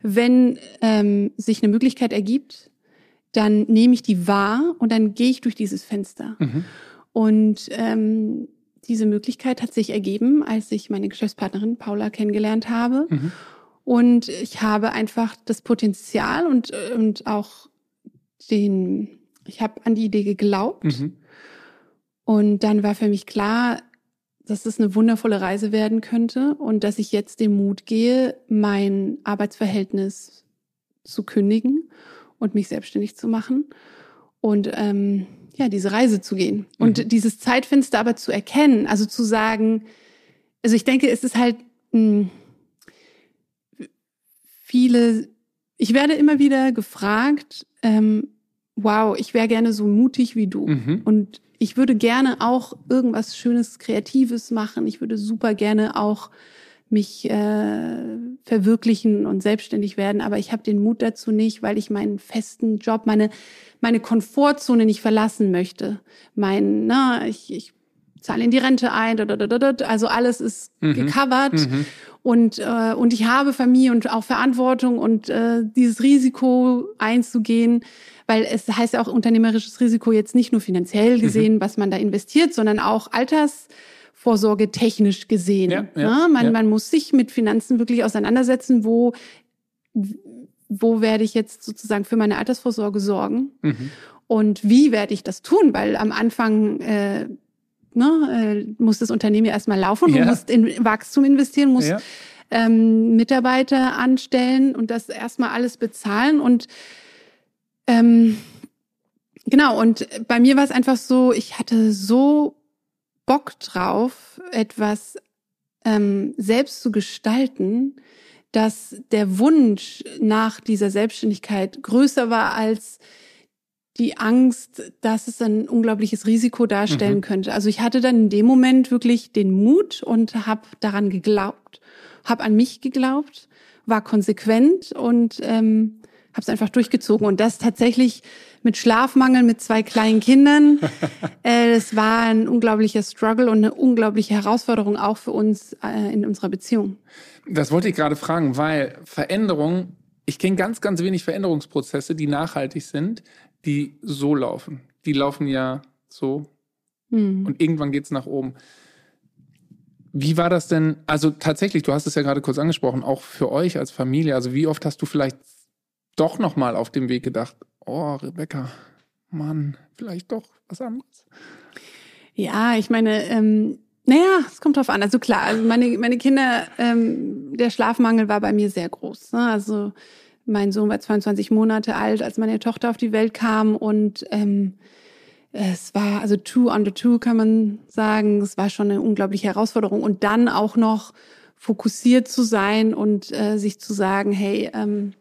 wenn ähm, sich eine Möglichkeit ergibt, dann nehme ich die wahr und dann gehe ich durch dieses Fenster. Mhm. Und ähm, diese Möglichkeit hat sich ergeben, als ich meine Geschäftspartnerin Paula kennengelernt habe. Mhm. Und ich habe einfach das Potenzial und, und auch den, ich habe an die Idee geglaubt. Mhm. Und dann war für mich klar, dass es eine wundervolle Reise werden könnte und dass ich jetzt den Mut gehe, mein Arbeitsverhältnis zu kündigen und mich selbstständig zu machen und ähm, ja diese Reise zu gehen und mhm. dieses Zeitfenster aber zu erkennen, also zu sagen, also ich denke, es ist halt mh, hm, viele, ich werde immer wieder gefragt, ähm, wow, ich wäre gerne so mutig wie du mhm. und ich würde gerne auch irgendwas Schönes, Kreatives machen. Ich würde super gerne auch mich äh, verwirklichen und selbstständig werden, aber ich habe den Mut dazu nicht, weil ich meinen festen Job, meine meine Komfortzone nicht verlassen möchte. Mein, na, ich, ich zahle in die Rente ein, also alles ist mhm. gecovert mhm. und äh, und ich habe Familie und auch Verantwortung und äh, dieses Risiko einzugehen weil es heißt ja auch unternehmerisches Risiko jetzt nicht nur finanziell mhm. gesehen, mhm. was man da investiert, sondern auch Altersvorsorge technisch gesehen. Ja, ja, ja, man, ja. man muss sich mit Finanzen wirklich auseinandersetzen, wo wo werde ich jetzt sozusagen für meine Altersvorsorge sorgen mhm. und wie werde ich das tun, weil am Anfang äh, ne, äh, muss das Unternehmen ja erstmal laufen, du musst in Wachstum investieren, musst ähm, Mitarbeiter anstellen und das erstmal alles bezahlen und ähm, genau, und bei mir war es einfach so, ich hatte so Bock drauf, etwas ähm, selbst zu gestalten, dass der Wunsch nach dieser Selbstständigkeit größer war als die Angst, dass es ein unglaubliches Risiko darstellen mhm. könnte. Also ich hatte dann in dem Moment wirklich den Mut und habe daran geglaubt, habe an mich geglaubt, war konsequent und ähm, habe es einfach durchgezogen und das tatsächlich mit Schlafmangel mit zwei kleinen Kindern. äh, es war ein unglaublicher Struggle und eine unglaubliche Herausforderung auch für uns äh, in unserer Beziehung. Das wollte ich gerade fragen, weil Veränderung, ich kenne ganz, ganz wenig Veränderungsprozesse, die nachhaltig sind, die so laufen. Die laufen ja so hm. und irgendwann geht's nach oben. Wie war das denn? Also tatsächlich, du hast es ja gerade kurz angesprochen, auch für euch als Familie. Also wie oft hast du vielleicht doch nochmal auf dem Weg gedacht, oh, Rebecca, Mann, vielleicht doch was anderes? Ja, ich meine, ähm, naja, es kommt drauf an. Also klar, also meine, meine Kinder, ähm, der Schlafmangel war bei mir sehr groß. Ne? Also mein Sohn war 22 Monate alt, als meine Tochter auf die Welt kam und ähm, es war also two under two kann man sagen. Es war schon eine unglaubliche Herausforderung und dann auch noch fokussiert zu sein und äh, sich zu sagen, hey, ähm,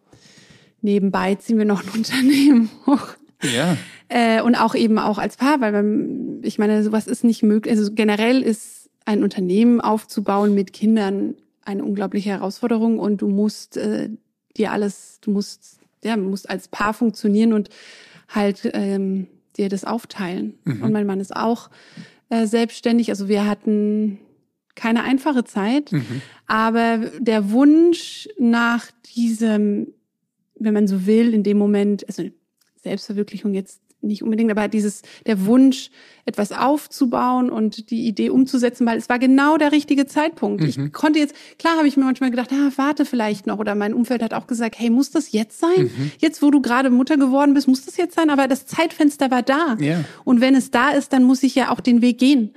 nebenbei ziehen wir noch ein Unternehmen hoch. Ja. Äh, und auch eben auch als Paar, weil man, ich meine, sowas ist nicht möglich. Also generell ist ein Unternehmen aufzubauen mit Kindern eine unglaubliche Herausforderung und du musst äh, dir alles, du musst, ja, musst als Paar funktionieren und halt ähm, dir das aufteilen. Mhm. Und mein Mann ist auch äh, selbstständig. Also wir hatten keine einfache Zeit, mhm. aber der Wunsch nach diesem wenn man so will, in dem Moment, also Selbstverwirklichung jetzt nicht unbedingt, aber dieses, der Wunsch, etwas aufzubauen und die Idee umzusetzen, weil es war genau der richtige Zeitpunkt. Mhm. Ich konnte jetzt, klar habe ich mir manchmal gedacht, ah, warte vielleicht noch. Oder mein Umfeld hat auch gesagt, hey, muss das jetzt sein? Mhm. Jetzt, wo du gerade Mutter geworden bist, muss das jetzt sein? Aber das Zeitfenster war da. Yeah. Und wenn es da ist, dann muss ich ja auch den Weg gehen.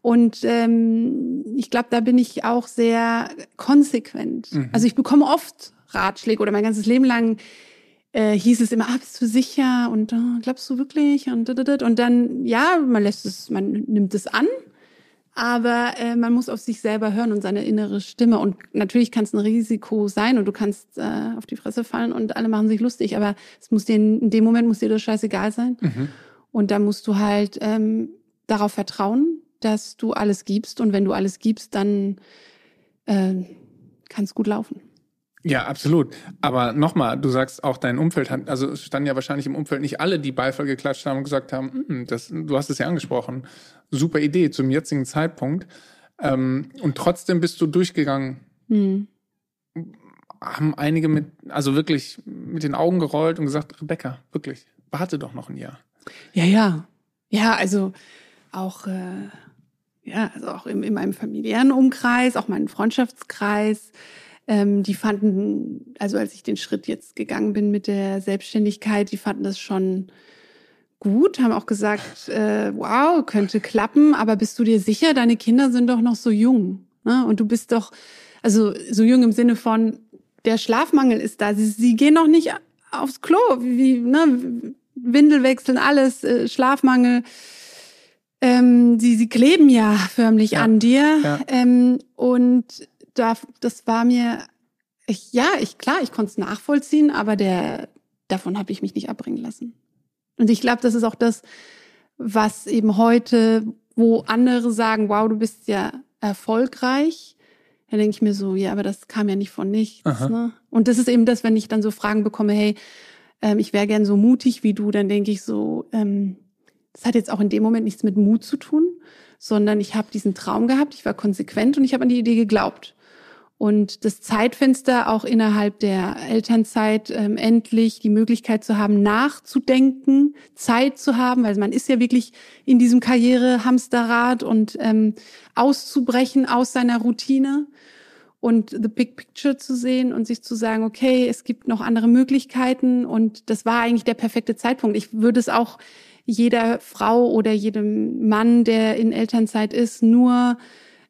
Und ähm, ich glaube, da bin ich auch sehr konsequent. Mhm. Also ich bekomme oft Ratschläge oder mein ganzes Leben lang äh, hieß es immer, ah, bist du sicher? Und oh, glaubst du wirklich? Und und dann ja, man lässt es, man nimmt es an, aber äh, man muss auf sich selber hören und seine innere Stimme. Und natürlich kann es ein Risiko sein und du kannst äh, auf die Fresse fallen und alle machen sich lustig, aber es muss dir in dem Moment muss dir das scheißegal sein. Mhm. und da musst du halt ähm, darauf vertrauen, dass du alles gibst. Und wenn du alles gibst, dann äh, kann es gut laufen. Ja, absolut. Aber nochmal, du sagst auch dein Umfeld hat, also es standen ja wahrscheinlich im Umfeld nicht alle, die Beifall geklatscht haben und gesagt haben, hm, das, du hast es ja angesprochen, super Idee zum jetzigen Zeitpunkt. Ähm, und trotzdem bist du durchgegangen. Mhm. Haben einige mit, also wirklich mit den Augen gerollt und gesagt, Rebecca, wirklich, warte doch noch ein Jahr. Ja, ja. Ja, also auch, äh, ja, also auch in, in meinem familiären Umkreis, auch meinen Freundschaftskreis ähm, die fanden, also als ich den Schritt jetzt gegangen bin mit der Selbstständigkeit, die fanden das schon gut, haben auch gesagt, äh, wow, könnte klappen, aber bist du dir sicher, deine Kinder sind doch noch so jung. Ne? Und du bist doch, also so jung im Sinne von, der Schlafmangel ist da. Sie, sie gehen noch nicht aufs Klo, wie, ne, Windel wechseln, alles, äh, Schlafmangel. Ähm, sie, sie kleben ja förmlich ja. an dir. Ja. Ähm, und da, das war mir, ich, ja, ich klar, ich konnte es nachvollziehen, aber der, davon habe ich mich nicht abbringen lassen. Und ich glaube, das ist auch das, was eben heute, wo andere sagen, wow, du bist ja erfolgreich, dann denke ich mir so, ja, aber das kam ja nicht von nichts. Ne? Und das ist eben das, wenn ich dann so Fragen bekomme, hey, ähm, ich wäre gern so mutig wie du, dann denke ich so, ähm, das hat jetzt auch in dem Moment nichts mit Mut zu tun, sondern ich habe diesen Traum gehabt, ich war konsequent und ich habe an die Idee geglaubt. Und das Zeitfenster auch innerhalb der Elternzeit ähm, endlich die Möglichkeit zu haben, nachzudenken, Zeit zu haben, weil man ist ja wirklich in diesem Karrierehamsterrad und ähm, auszubrechen aus seiner Routine und the big picture zu sehen und sich zu sagen, okay, es gibt noch andere Möglichkeiten und das war eigentlich der perfekte Zeitpunkt. Ich würde es auch jeder Frau oder jedem Mann, der in Elternzeit ist, nur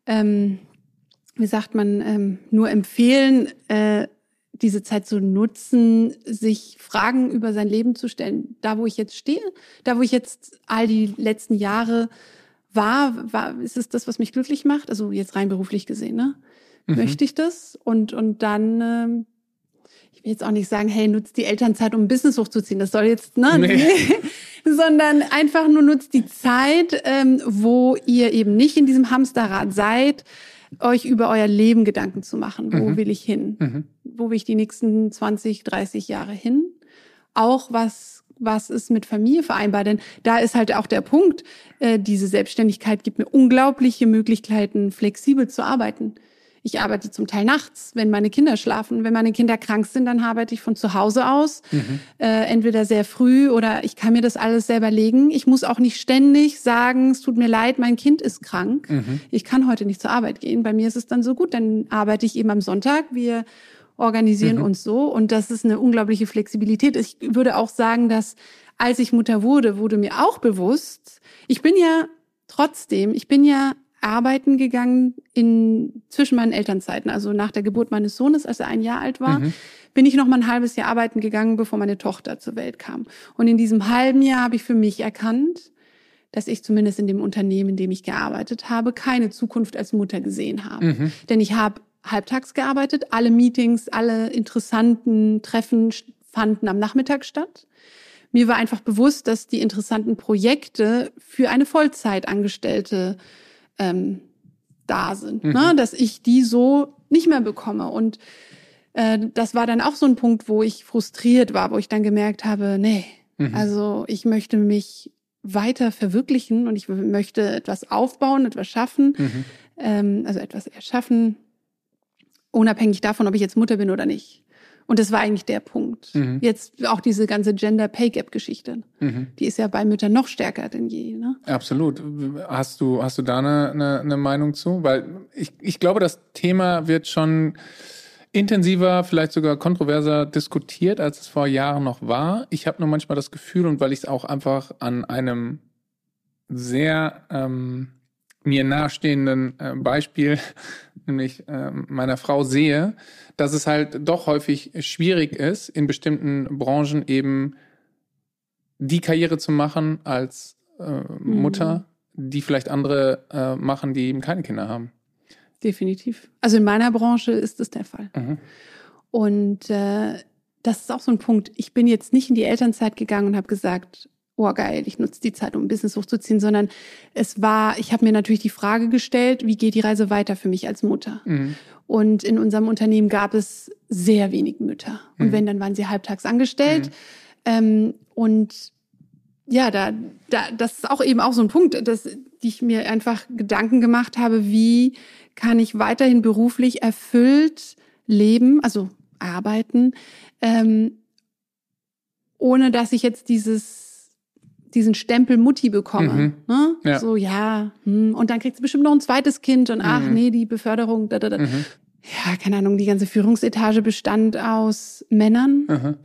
ähm, wie sagt man, ähm, nur empfehlen, äh, diese Zeit zu nutzen, sich Fragen über sein Leben zu stellen. Da, wo ich jetzt stehe, da, wo ich jetzt all die letzten Jahre war, war ist es das, was mich glücklich macht? Also jetzt rein beruflich gesehen, ne? Mhm. Möchte ich das? Und, und dann, ähm, ich will jetzt auch nicht sagen, hey, nutzt die Elternzeit, um ein Business hochzuziehen. Das soll jetzt, ne? Nee. Sondern einfach nur nutzt die Zeit, ähm, wo ihr eben nicht in diesem Hamsterrad seid, euch über euer Leben Gedanken zu machen. Wo mhm. will ich hin? Mhm. Wo will ich die nächsten 20, 30 Jahre hin? Auch was, was ist mit Familie vereinbar? Denn da ist halt auch der Punkt, äh, diese Selbstständigkeit gibt mir unglaubliche Möglichkeiten, flexibel zu arbeiten. Ich arbeite zum Teil nachts, wenn meine Kinder schlafen. Wenn meine Kinder krank sind, dann arbeite ich von zu Hause aus. Mhm. Äh, entweder sehr früh oder ich kann mir das alles selber legen. Ich muss auch nicht ständig sagen, es tut mir leid, mein Kind ist krank. Mhm. Ich kann heute nicht zur Arbeit gehen. Bei mir ist es dann so gut, dann arbeite ich eben am Sonntag. Wir organisieren mhm. uns so und das ist eine unglaubliche Flexibilität. Ich würde auch sagen, dass als ich Mutter wurde, wurde mir auch bewusst, ich bin ja trotzdem, ich bin ja arbeiten gegangen in zwischen meinen Elternzeiten, also nach der Geburt meines Sohnes, als er ein Jahr alt war. Mhm. Bin ich noch mal ein halbes Jahr arbeiten gegangen, bevor meine Tochter zur Welt kam. Und in diesem halben Jahr habe ich für mich erkannt, dass ich zumindest in dem Unternehmen, in dem ich gearbeitet habe, keine Zukunft als Mutter gesehen habe. Mhm. Denn ich habe halbtags gearbeitet, alle Meetings, alle interessanten Treffen fanden am Nachmittag statt. Mir war einfach bewusst, dass die interessanten Projekte für eine Vollzeitangestellte ähm, da sind, mhm. ne? dass ich die so nicht mehr bekomme. Und äh, das war dann auch so ein Punkt, wo ich frustriert war, wo ich dann gemerkt habe, nee, mhm. also ich möchte mich weiter verwirklichen und ich möchte etwas aufbauen, etwas schaffen, mhm. ähm, also etwas erschaffen, unabhängig davon, ob ich jetzt Mutter bin oder nicht. Und das war eigentlich der Punkt. Mhm. Jetzt auch diese ganze Gender Pay Gap Geschichte. Mhm. Die ist ja bei Müttern noch stärker denn je. Ne? Absolut. Hast du, hast du da eine, eine, eine Meinung zu? Weil ich, ich glaube, das Thema wird schon intensiver, vielleicht sogar kontroverser diskutiert, als es vor Jahren noch war. Ich habe nur manchmal das Gefühl, und weil ich es auch einfach an einem sehr ähm, mir nahestehenden äh, Beispiel, nämlich äh, meiner Frau, sehe, dass es halt doch häufig schwierig ist, in bestimmten Branchen eben die Karriere zu machen als äh, mhm. Mutter, mhm. die vielleicht andere äh, machen, die eben keine Kinder haben. Definitiv. Also in meiner Branche ist das der Fall. Mhm. Und äh, das ist auch so ein Punkt. Ich bin jetzt nicht in die Elternzeit gegangen und habe gesagt, oh geil, ich nutze die Zeit, um ein Business hochzuziehen, sondern es war, ich habe mir natürlich die Frage gestellt, wie geht die Reise weiter für mich als Mutter? Mhm. Und in unserem Unternehmen gab es sehr wenig Mütter. Und mhm. wenn, dann waren sie halbtags angestellt. Mhm. Ähm, und ja, da, da, das ist auch eben auch so ein Punkt, dass die ich mir einfach Gedanken gemacht habe, wie kann ich weiterhin beruflich erfüllt leben, also arbeiten, ähm, ohne dass ich jetzt dieses diesen Stempel Mutti bekomme. Mhm. Ne? Ja. So, ja, hm. und dann kriegt sie bestimmt noch ein zweites Kind und ach mhm. nee, die Beförderung, da, da, da. Mhm. Ja, keine Ahnung, die ganze Führungsetage bestand aus Männern.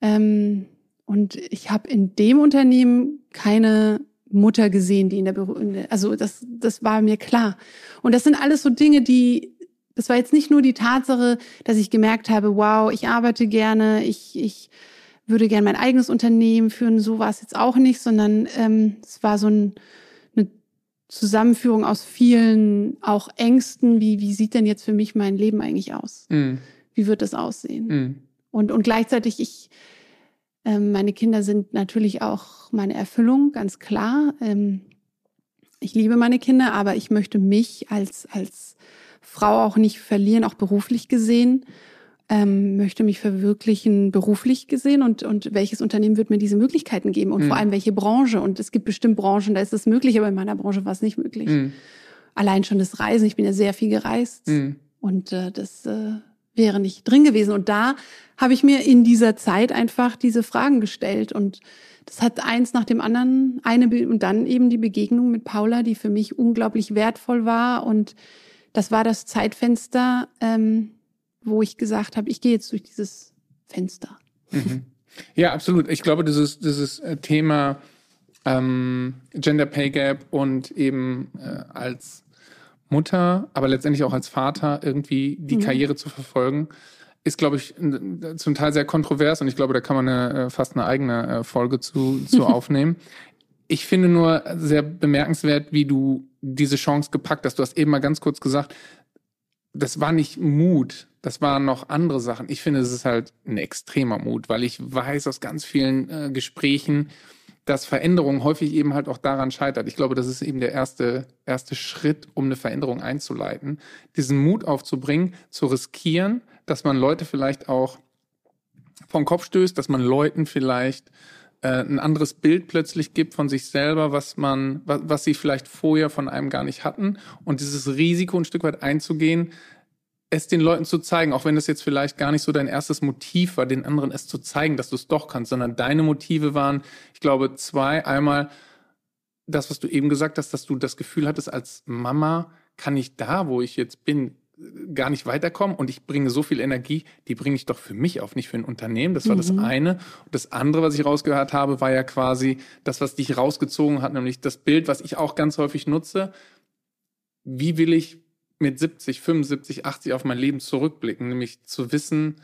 Ähm, und ich habe in dem Unternehmen keine Mutter gesehen, die in der Büro, also das, das war mir klar. Und das sind alles so Dinge, die, das war jetzt nicht nur die Tatsache, dass ich gemerkt habe, wow, ich arbeite gerne, ich, ich würde gerne mein eigenes Unternehmen führen, so war es jetzt auch nicht, sondern ähm, es war so ein, eine Zusammenführung aus vielen auch Ängsten, wie, wie sieht denn jetzt für mich mein Leben eigentlich aus? Mhm. Wie wird das aussehen? Mhm. Und, und gleichzeitig, ich, ähm, meine Kinder sind natürlich auch meine Erfüllung, ganz klar. Ähm, ich liebe meine Kinder, aber ich möchte mich als, als Frau auch nicht verlieren, auch beruflich gesehen. Ähm, möchte mich verwirklichen beruflich gesehen und, und welches Unternehmen wird mir diese Möglichkeiten geben und mhm. vor allem welche Branche. Und es gibt bestimmt Branchen, da ist es möglich, aber in meiner Branche war es nicht möglich. Mhm. Allein schon das Reisen, ich bin ja sehr viel gereist mhm. und äh, das äh, wäre nicht drin gewesen. Und da habe ich mir in dieser Zeit einfach diese Fragen gestellt und das hat eins nach dem anderen eine und dann eben die Begegnung mit Paula, die für mich unglaublich wertvoll war und das war das Zeitfenster, ähm, wo ich gesagt habe, ich gehe jetzt durch dieses Fenster. Mhm. Ja, absolut. Ich glaube, dieses dieses äh, Thema ähm, Gender Pay Gap und eben äh, als Mutter, aber letztendlich auch als Vater irgendwie die mhm. Karriere zu verfolgen, ist, glaube ich, zum Teil sehr kontrovers und ich glaube, da kann man eine, äh, fast eine eigene äh, Folge zu, zu aufnehmen. Ich finde nur sehr bemerkenswert, wie du diese Chance gepackt hast. Du hast eben mal ganz kurz gesagt, das war nicht Mut, das waren noch andere Sachen. Ich finde, es ist halt ein extremer Mut, weil ich weiß aus ganz vielen äh, Gesprächen, dass Veränderung häufig eben halt auch daran scheitert. Ich glaube, das ist eben der erste, erste Schritt, um eine Veränderung einzuleiten. Diesen Mut aufzubringen, zu riskieren, dass man Leute vielleicht auch vom Kopf stößt, dass man Leuten vielleicht ein anderes Bild plötzlich gibt von sich selber, was man, was, was sie vielleicht vorher von einem gar nicht hatten. Und dieses Risiko ein Stück weit einzugehen, es den Leuten zu zeigen, auch wenn das jetzt vielleicht gar nicht so dein erstes Motiv war, den anderen es zu zeigen, dass du es doch kannst, sondern deine Motive waren, ich glaube, zwei. Einmal das, was du eben gesagt hast, dass du das Gefühl hattest, als Mama kann ich da, wo ich jetzt bin, gar nicht weiterkommen und ich bringe so viel Energie, die bringe ich doch für mich auf, nicht für ein Unternehmen. Das war mhm. das eine. Und das andere, was ich rausgehört habe, war ja quasi das, was dich rausgezogen hat, nämlich das Bild, was ich auch ganz häufig nutze. Wie will ich mit 70, 75, 80 auf mein Leben zurückblicken, nämlich zu wissen,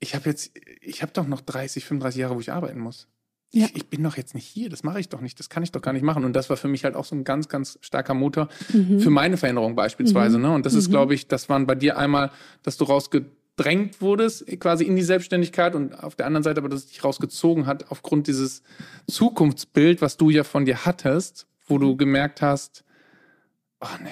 ich habe jetzt, ich habe doch noch 30, 35 Jahre, wo ich arbeiten muss. Ja. Ich, ich, bin doch jetzt nicht hier, das mache ich doch nicht, das kann ich doch gar nicht machen. Und das war für mich halt auch so ein ganz, ganz starker Motor mhm. für meine Veränderung beispielsweise. Mhm. Ne? Und das mhm. ist, glaube ich, das waren bei dir einmal, dass du rausgedrängt wurdest, quasi in die Selbstständigkeit und auf der anderen Seite aber, dass es dich rausgezogen hat aufgrund dieses Zukunftsbild, was du ja von dir hattest, wo du gemerkt hast, oh nee,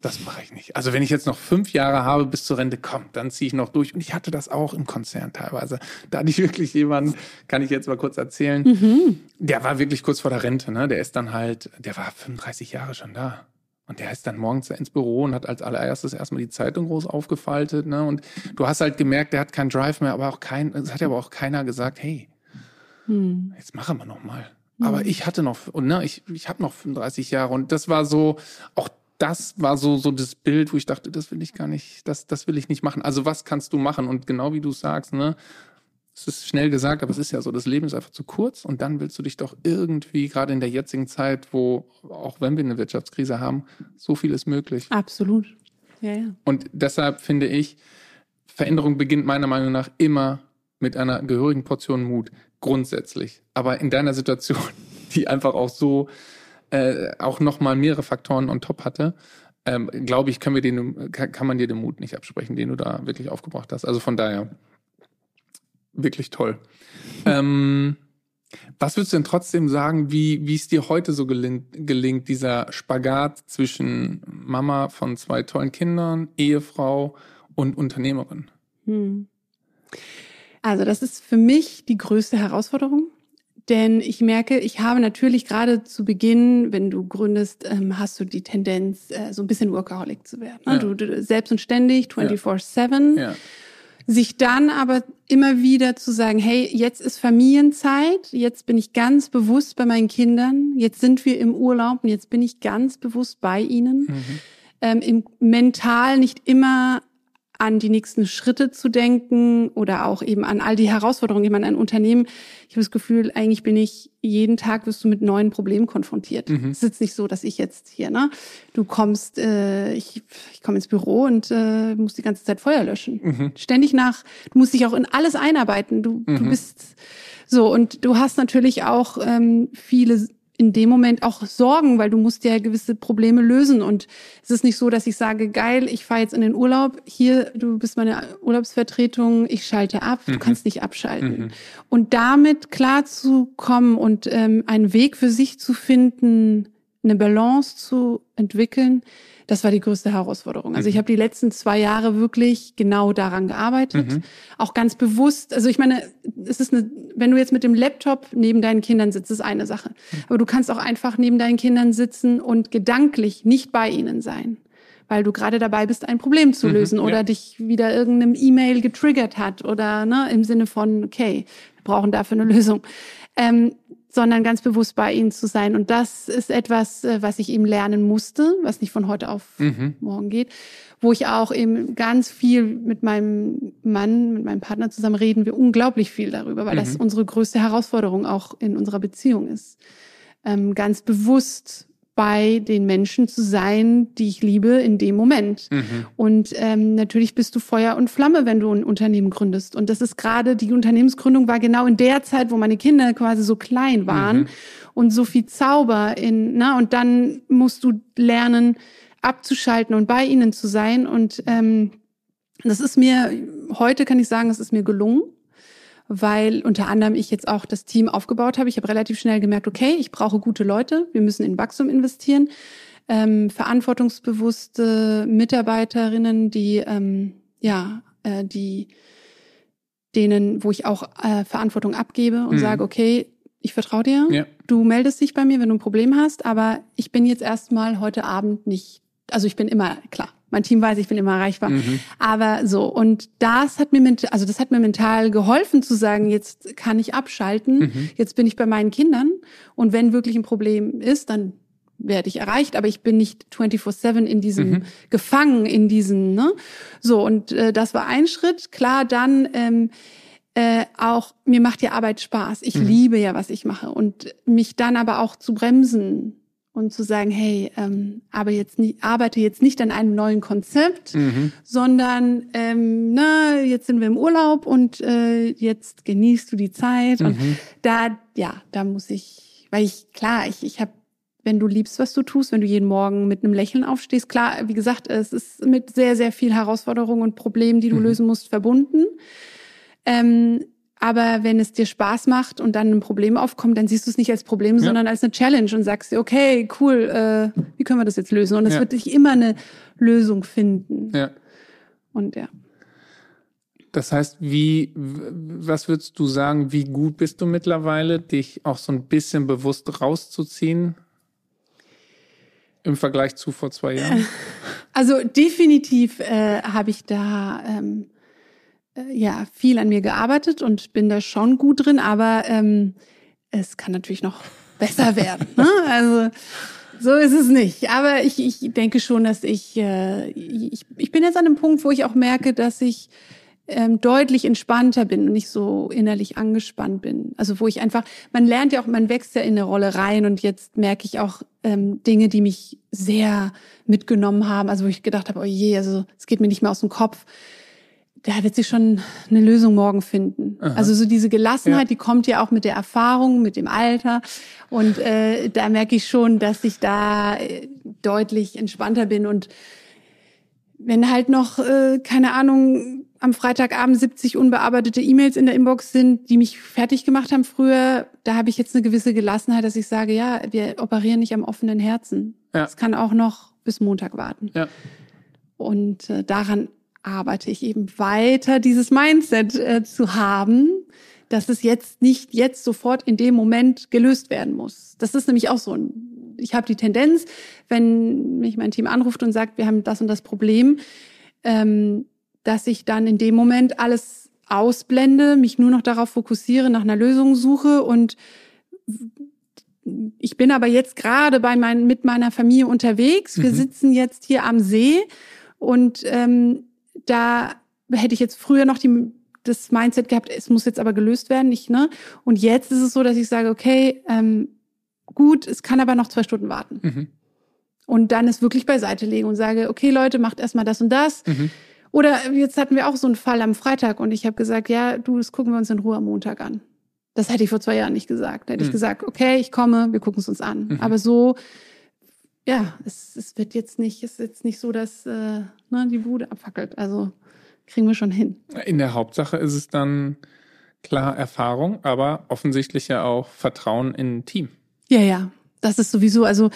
das mache ich nicht. Also wenn ich jetzt noch fünf Jahre habe bis zur Rente, komm, dann ziehe ich noch durch. Und ich hatte das auch im Konzern teilweise. Da hatte ich wirklich jemanden, kann ich jetzt mal kurz erzählen, mhm. der war wirklich kurz vor der Rente. Ne? Der ist dann halt, der war 35 Jahre schon da. Und der ist dann morgens ins Büro und hat als allererstes erstmal die Zeitung groß aufgefaltet. Ne? Und du hast halt gemerkt, der hat keinen Drive mehr, aber auch kein, es hat ja aber auch keiner gesagt, hey, hm. jetzt machen wir noch mal. Aber hm. ich hatte noch, und ne, ich, ich habe noch 35 Jahre und das war so, auch das war so, so das Bild, wo ich dachte, das will ich gar nicht, das, das will ich nicht machen. Also was kannst du machen? Und genau wie du sagst, ne, es ist schnell gesagt, aber es ist ja so, das Leben ist einfach zu kurz und dann willst du dich doch irgendwie, gerade in der jetzigen Zeit, wo, auch wenn wir eine Wirtschaftskrise haben, so viel ist möglich. Absolut. Ja, ja. Und deshalb finde ich, Veränderung beginnt meiner Meinung nach immer mit einer gehörigen Portion Mut, grundsätzlich. Aber in deiner Situation, die einfach auch so äh, auch nochmal mehrere Faktoren on top hatte, ähm, glaube ich, können wir den, kann, man dir den Mut nicht absprechen, den du da wirklich aufgebracht hast. Also von daher wirklich toll. Ähm, was würdest du denn trotzdem sagen, wie, wie es dir heute so gelingt, gelingt, dieser Spagat zwischen Mama von zwei tollen Kindern, Ehefrau und Unternehmerin? Hm. Also das ist für mich die größte Herausforderung, denn ich merke, ich habe natürlich gerade zu Beginn, wenn du gründest, ähm, hast du die Tendenz, äh, so ein bisschen Workaholic zu werden. Ne? Ja. Du, du, selbst und ständig, 24-7. Ja. Sich dann aber immer wieder zu sagen, hey, jetzt ist Familienzeit, jetzt bin ich ganz bewusst bei meinen Kindern, jetzt sind wir im Urlaub und jetzt bin ich ganz bewusst bei ihnen. Mhm. Ähm, Im mental nicht immer an die nächsten Schritte zu denken oder auch eben an all die Herausforderungen. Ich meine, ein Unternehmen, ich habe das Gefühl, eigentlich bin ich jeden Tag wirst du mit neuen Problemen konfrontiert. Mhm. Es ist jetzt nicht so, dass ich jetzt hier, ne, du kommst, äh, ich, ich komme ins Büro und äh, musst die ganze Zeit Feuer löschen. Mhm. Ständig nach, du musst dich auch in alles einarbeiten. Du, mhm. du bist so und du hast natürlich auch ähm, viele in dem Moment auch Sorgen, weil du musst ja gewisse Probleme lösen. Und es ist nicht so, dass ich sage, geil, ich fahre jetzt in den Urlaub, hier, du bist meine Urlaubsvertretung, ich schalte ab, mhm. du kannst nicht abschalten. Mhm. Und damit klarzukommen und ähm, einen Weg für sich zu finden, eine Balance zu entwickeln, das war die größte Herausforderung. Also ich mhm. habe die letzten zwei Jahre wirklich genau daran gearbeitet, mhm. auch ganz bewusst. Also ich meine, es ist eine, wenn du jetzt mit dem Laptop neben deinen Kindern sitzt, ist eine Sache. Mhm. Aber du kannst auch einfach neben deinen Kindern sitzen und gedanklich nicht bei ihnen sein weil du gerade dabei bist, ein Problem zu lösen mhm, oder ja. dich wieder irgendeinem E-Mail getriggert hat oder ne, im Sinne von, okay, wir brauchen dafür eine Lösung. Ähm, sondern ganz bewusst bei ihnen zu sein. Und das ist etwas, äh, was ich eben lernen musste, was nicht von heute auf mhm. morgen geht, wo ich auch eben ganz viel mit meinem Mann, mit meinem Partner zusammen reden wir unglaublich viel darüber, weil mhm. das unsere größte Herausforderung auch in unserer Beziehung ist. Ähm, ganz bewusst bei den Menschen zu sein, die ich liebe in dem Moment. Mhm. Und ähm, natürlich bist du Feuer und Flamme, wenn du ein Unternehmen gründest. Und das ist gerade, die Unternehmensgründung war genau in der Zeit, wo meine Kinder quasi so klein waren mhm. und so viel Zauber in, na, und dann musst du lernen, abzuschalten und bei ihnen zu sein. Und ähm, das ist mir, heute kann ich sagen, es ist mir gelungen weil unter anderem ich jetzt auch das Team aufgebaut habe. Ich habe relativ schnell gemerkt, okay, ich brauche gute Leute, wir müssen in Wachstum investieren, ähm, verantwortungsbewusste Mitarbeiterinnen, die ähm, ja, äh, die denen, wo ich auch äh, Verantwortung abgebe und mhm. sage, okay, ich vertraue dir, ja. du meldest dich bei mir, wenn du ein Problem hast, aber ich bin jetzt erstmal heute Abend nicht, also ich bin immer, klar, mein Team weiß, ich bin immer erreichbar. Mhm. Aber so, und das hat mir, also das hat mir mental geholfen zu sagen, jetzt kann ich abschalten, mhm. jetzt bin ich bei meinen Kindern. Und wenn wirklich ein Problem ist, dann werde ich erreicht, aber ich bin nicht 24-7 in diesem mhm. gefangen, in diesen, ne? So, und äh, das war ein Schritt. Klar, dann ähm, äh, auch, mir macht die Arbeit Spaß. Ich mhm. liebe ja, was ich mache. Und mich dann aber auch zu bremsen und zu sagen, hey, ähm, aber jetzt nicht, arbeite jetzt nicht an einem neuen Konzept, mhm. sondern ähm, na, jetzt sind wir im Urlaub und äh, jetzt genießt du die Zeit. Mhm. Und da, ja, da muss ich, weil ich, klar, ich, ich habe wenn du liebst, was du tust, wenn du jeden Morgen mit einem Lächeln aufstehst. Klar, wie gesagt, es ist mit sehr, sehr viel Herausforderungen und Problemen, die du mhm. lösen musst, verbunden. Ähm, aber wenn es dir Spaß macht und dann ein Problem aufkommt, dann siehst du es nicht als Problem, ja. sondern als eine Challenge und sagst dir, okay, cool, äh, wie können wir das jetzt lösen? Und es ja. wird dich immer eine Lösung finden. Ja. Und ja. Das heißt, wie, was würdest du sagen, wie gut bist du mittlerweile, dich auch so ein bisschen bewusst rauszuziehen im Vergleich zu vor zwei Jahren? Also definitiv äh, habe ich da ähm, äh, ja viel an mir gearbeitet und bin da schon gut drin, aber ähm, es kann natürlich noch besser werden. Ne? Also so ist es nicht. Aber ich, ich denke schon, dass ich, äh, ich, ich bin jetzt an einem Punkt, wo ich auch merke, dass ich ähm, deutlich entspannter bin und nicht so innerlich angespannt bin. Also wo ich einfach, man lernt ja auch, man wächst ja in eine Rolle rein und jetzt merke ich auch ähm, Dinge, die mich sehr mitgenommen haben. Also wo ich gedacht habe, oh je, also es geht mir nicht mehr aus dem Kopf da wird sich schon eine Lösung morgen finden. Aha. Also so diese Gelassenheit, ja. die kommt ja auch mit der Erfahrung, mit dem Alter. Und äh, da merke ich schon, dass ich da äh, deutlich entspannter bin. Und wenn halt noch, äh, keine Ahnung, am Freitagabend 70 unbearbeitete E-Mails in der Inbox sind, die mich fertig gemacht haben früher, da habe ich jetzt eine gewisse Gelassenheit, dass ich sage, ja, wir operieren nicht am offenen Herzen. Es ja. kann auch noch bis Montag warten. Ja. Und äh, daran arbeite ich eben weiter, dieses Mindset äh, zu haben, dass es jetzt nicht jetzt sofort in dem Moment gelöst werden muss. Das ist nämlich auch so ein, ich habe die Tendenz, wenn mich mein Team anruft und sagt, wir haben das und das Problem, ähm, dass ich dann in dem Moment alles ausblende, mich nur noch darauf fokussiere, nach einer Lösung suche und ich bin aber jetzt gerade bei mein, mit meiner Familie unterwegs. Wir mhm. sitzen jetzt hier am See und ähm, da hätte ich jetzt früher noch die, das Mindset gehabt, es muss jetzt aber gelöst werden, nicht, ne? Und jetzt ist es so, dass ich sage, okay, ähm, gut, es kann aber noch zwei Stunden warten. Mhm. Und dann es wirklich beiseite legen und sage, okay, Leute, macht erstmal das und das. Mhm. Oder jetzt hatten wir auch so einen Fall am Freitag und ich habe gesagt, ja, du, das gucken wir uns in Ruhe am Montag an. Das hätte ich vor zwei Jahren nicht gesagt. Da hätte mhm. ich gesagt, okay, ich komme, wir gucken es uns an. Mhm. Aber so, ja, es, es wird jetzt nicht, es ist jetzt nicht so, dass äh, ne, die Bude abfackelt. Also kriegen wir schon hin. In der Hauptsache ist es dann klar Erfahrung, aber offensichtlich ja auch Vertrauen in ein Team. Ja, ja, das ist sowieso, also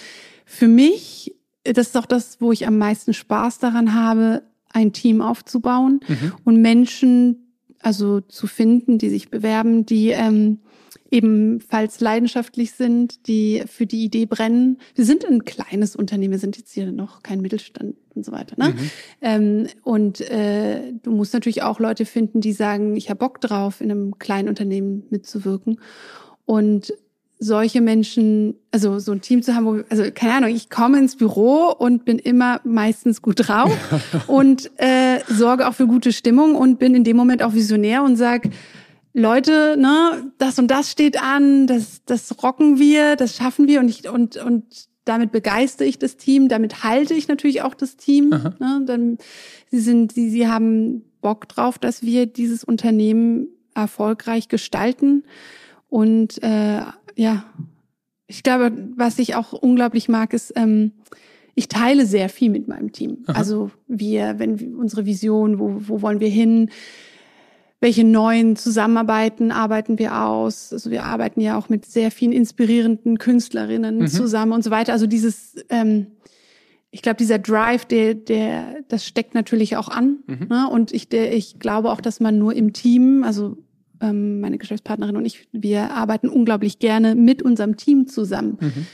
für mich, das ist auch das, wo ich am meisten Spaß daran habe, ein Team aufzubauen mhm. und Menschen, also zu finden, die sich bewerben, die ähm, ebenfalls leidenschaftlich sind, die für die Idee brennen. Wir sind ein kleines Unternehmen, wir sind jetzt hier noch kein Mittelstand und so weiter. Ne? Mhm. Ähm, und äh, du musst natürlich auch Leute finden, die sagen, ich habe Bock drauf, in einem kleinen Unternehmen mitzuwirken. Und solche Menschen, also so ein Team zu haben, wo, also keine Ahnung, ich komme ins Büro und bin immer meistens gut drauf und äh, sorge auch für gute Stimmung und bin in dem Moment auch visionär und sag Leute, ne, das und das steht an, das, das rocken wir, das schaffen wir und ich, und, und damit begeistere ich das Team, damit halte ich natürlich auch das Team. Ne, dann, sie sind, sie, sie haben Bock drauf, dass wir dieses Unternehmen erfolgreich gestalten und äh, ja, ich glaube, was ich auch unglaublich mag, ist, ähm, ich teile sehr viel mit meinem Team. Aha. Also wir, wenn unsere Vision, wo, wo wollen wir hin? Welche neuen Zusammenarbeiten arbeiten wir aus. Also wir arbeiten ja auch mit sehr vielen inspirierenden Künstlerinnen mhm. zusammen und so weiter. Also dieses, ähm, ich glaube, dieser Drive, der, der, das steckt natürlich auch an. Mhm. Ne? Und ich, der, ich glaube auch, dass man nur im Team, also ähm, meine Geschäftspartnerin und ich, wir arbeiten unglaublich gerne mit unserem Team zusammen. Mhm.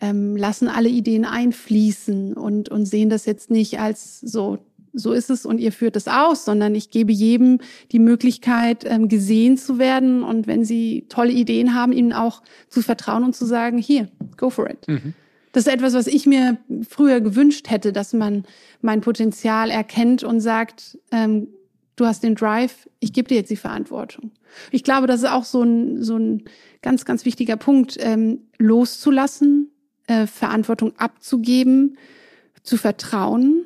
Ähm, lassen alle Ideen einfließen und, und sehen das jetzt nicht als so, so ist es und ihr führt es aus, sondern ich gebe jedem die Möglichkeit, ähm, gesehen zu werden und wenn sie tolle Ideen haben, ihnen auch zu vertrauen und zu sagen, hier, go for it. Mhm. Das ist etwas, was ich mir früher gewünscht hätte, dass man mein Potenzial erkennt und sagt, ähm, du hast den Drive, ich gebe dir jetzt die Verantwortung. Ich glaube, das ist auch so ein, so ein ganz, ganz wichtiger Punkt, ähm, loszulassen, äh, Verantwortung abzugeben, zu vertrauen.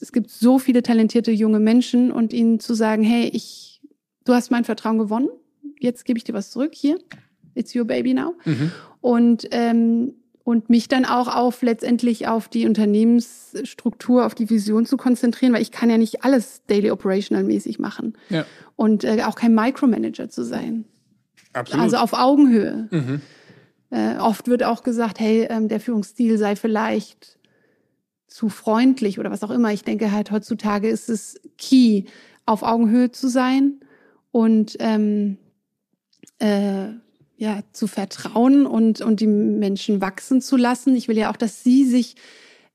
Es, gibt so viele talentierte junge Menschen und ihnen zu sagen, hey, ich, du hast mein Vertrauen gewonnen, jetzt gebe ich dir was zurück, hier, it's your baby now. Mhm. Und ähm, und mich dann auch auf letztendlich auf die Unternehmensstruktur, auf die Vision zu konzentrieren, weil ich kann ja nicht alles daily operational mäßig machen. Ja. Und äh, auch kein Micromanager zu sein. Absolut. Also auf Augenhöhe. Mhm. Äh, oft wird auch gesagt, hey, ähm, der Führungsstil sei vielleicht zu freundlich oder was auch immer. Ich denke halt, heutzutage ist es key, auf Augenhöhe zu sein und ähm, äh, ja, zu vertrauen und, und die Menschen wachsen zu lassen. Ich will ja auch, dass sie sich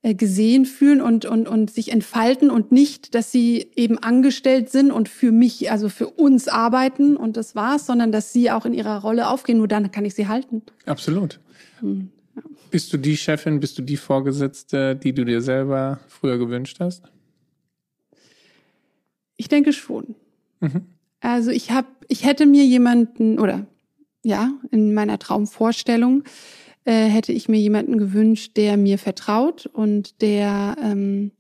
äh, gesehen fühlen und, und, und sich entfalten und nicht, dass sie eben angestellt sind und für mich, also für uns arbeiten und das war's, sondern dass sie auch in ihrer Rolle aufgehen. Nur dann kann ich sie halten. Absolut. Hm. Bist du die Chefin, bist du die Vorgesetzte, die du dir selber früher gewünscht hast? Ich denke schon. Mhm. Also ich habe, ich hätte mir jemanden oder ja, in meiner Traumvorstellung äh, hätte ich mir jemanden gewünscht, der mir vertraut und der ähm,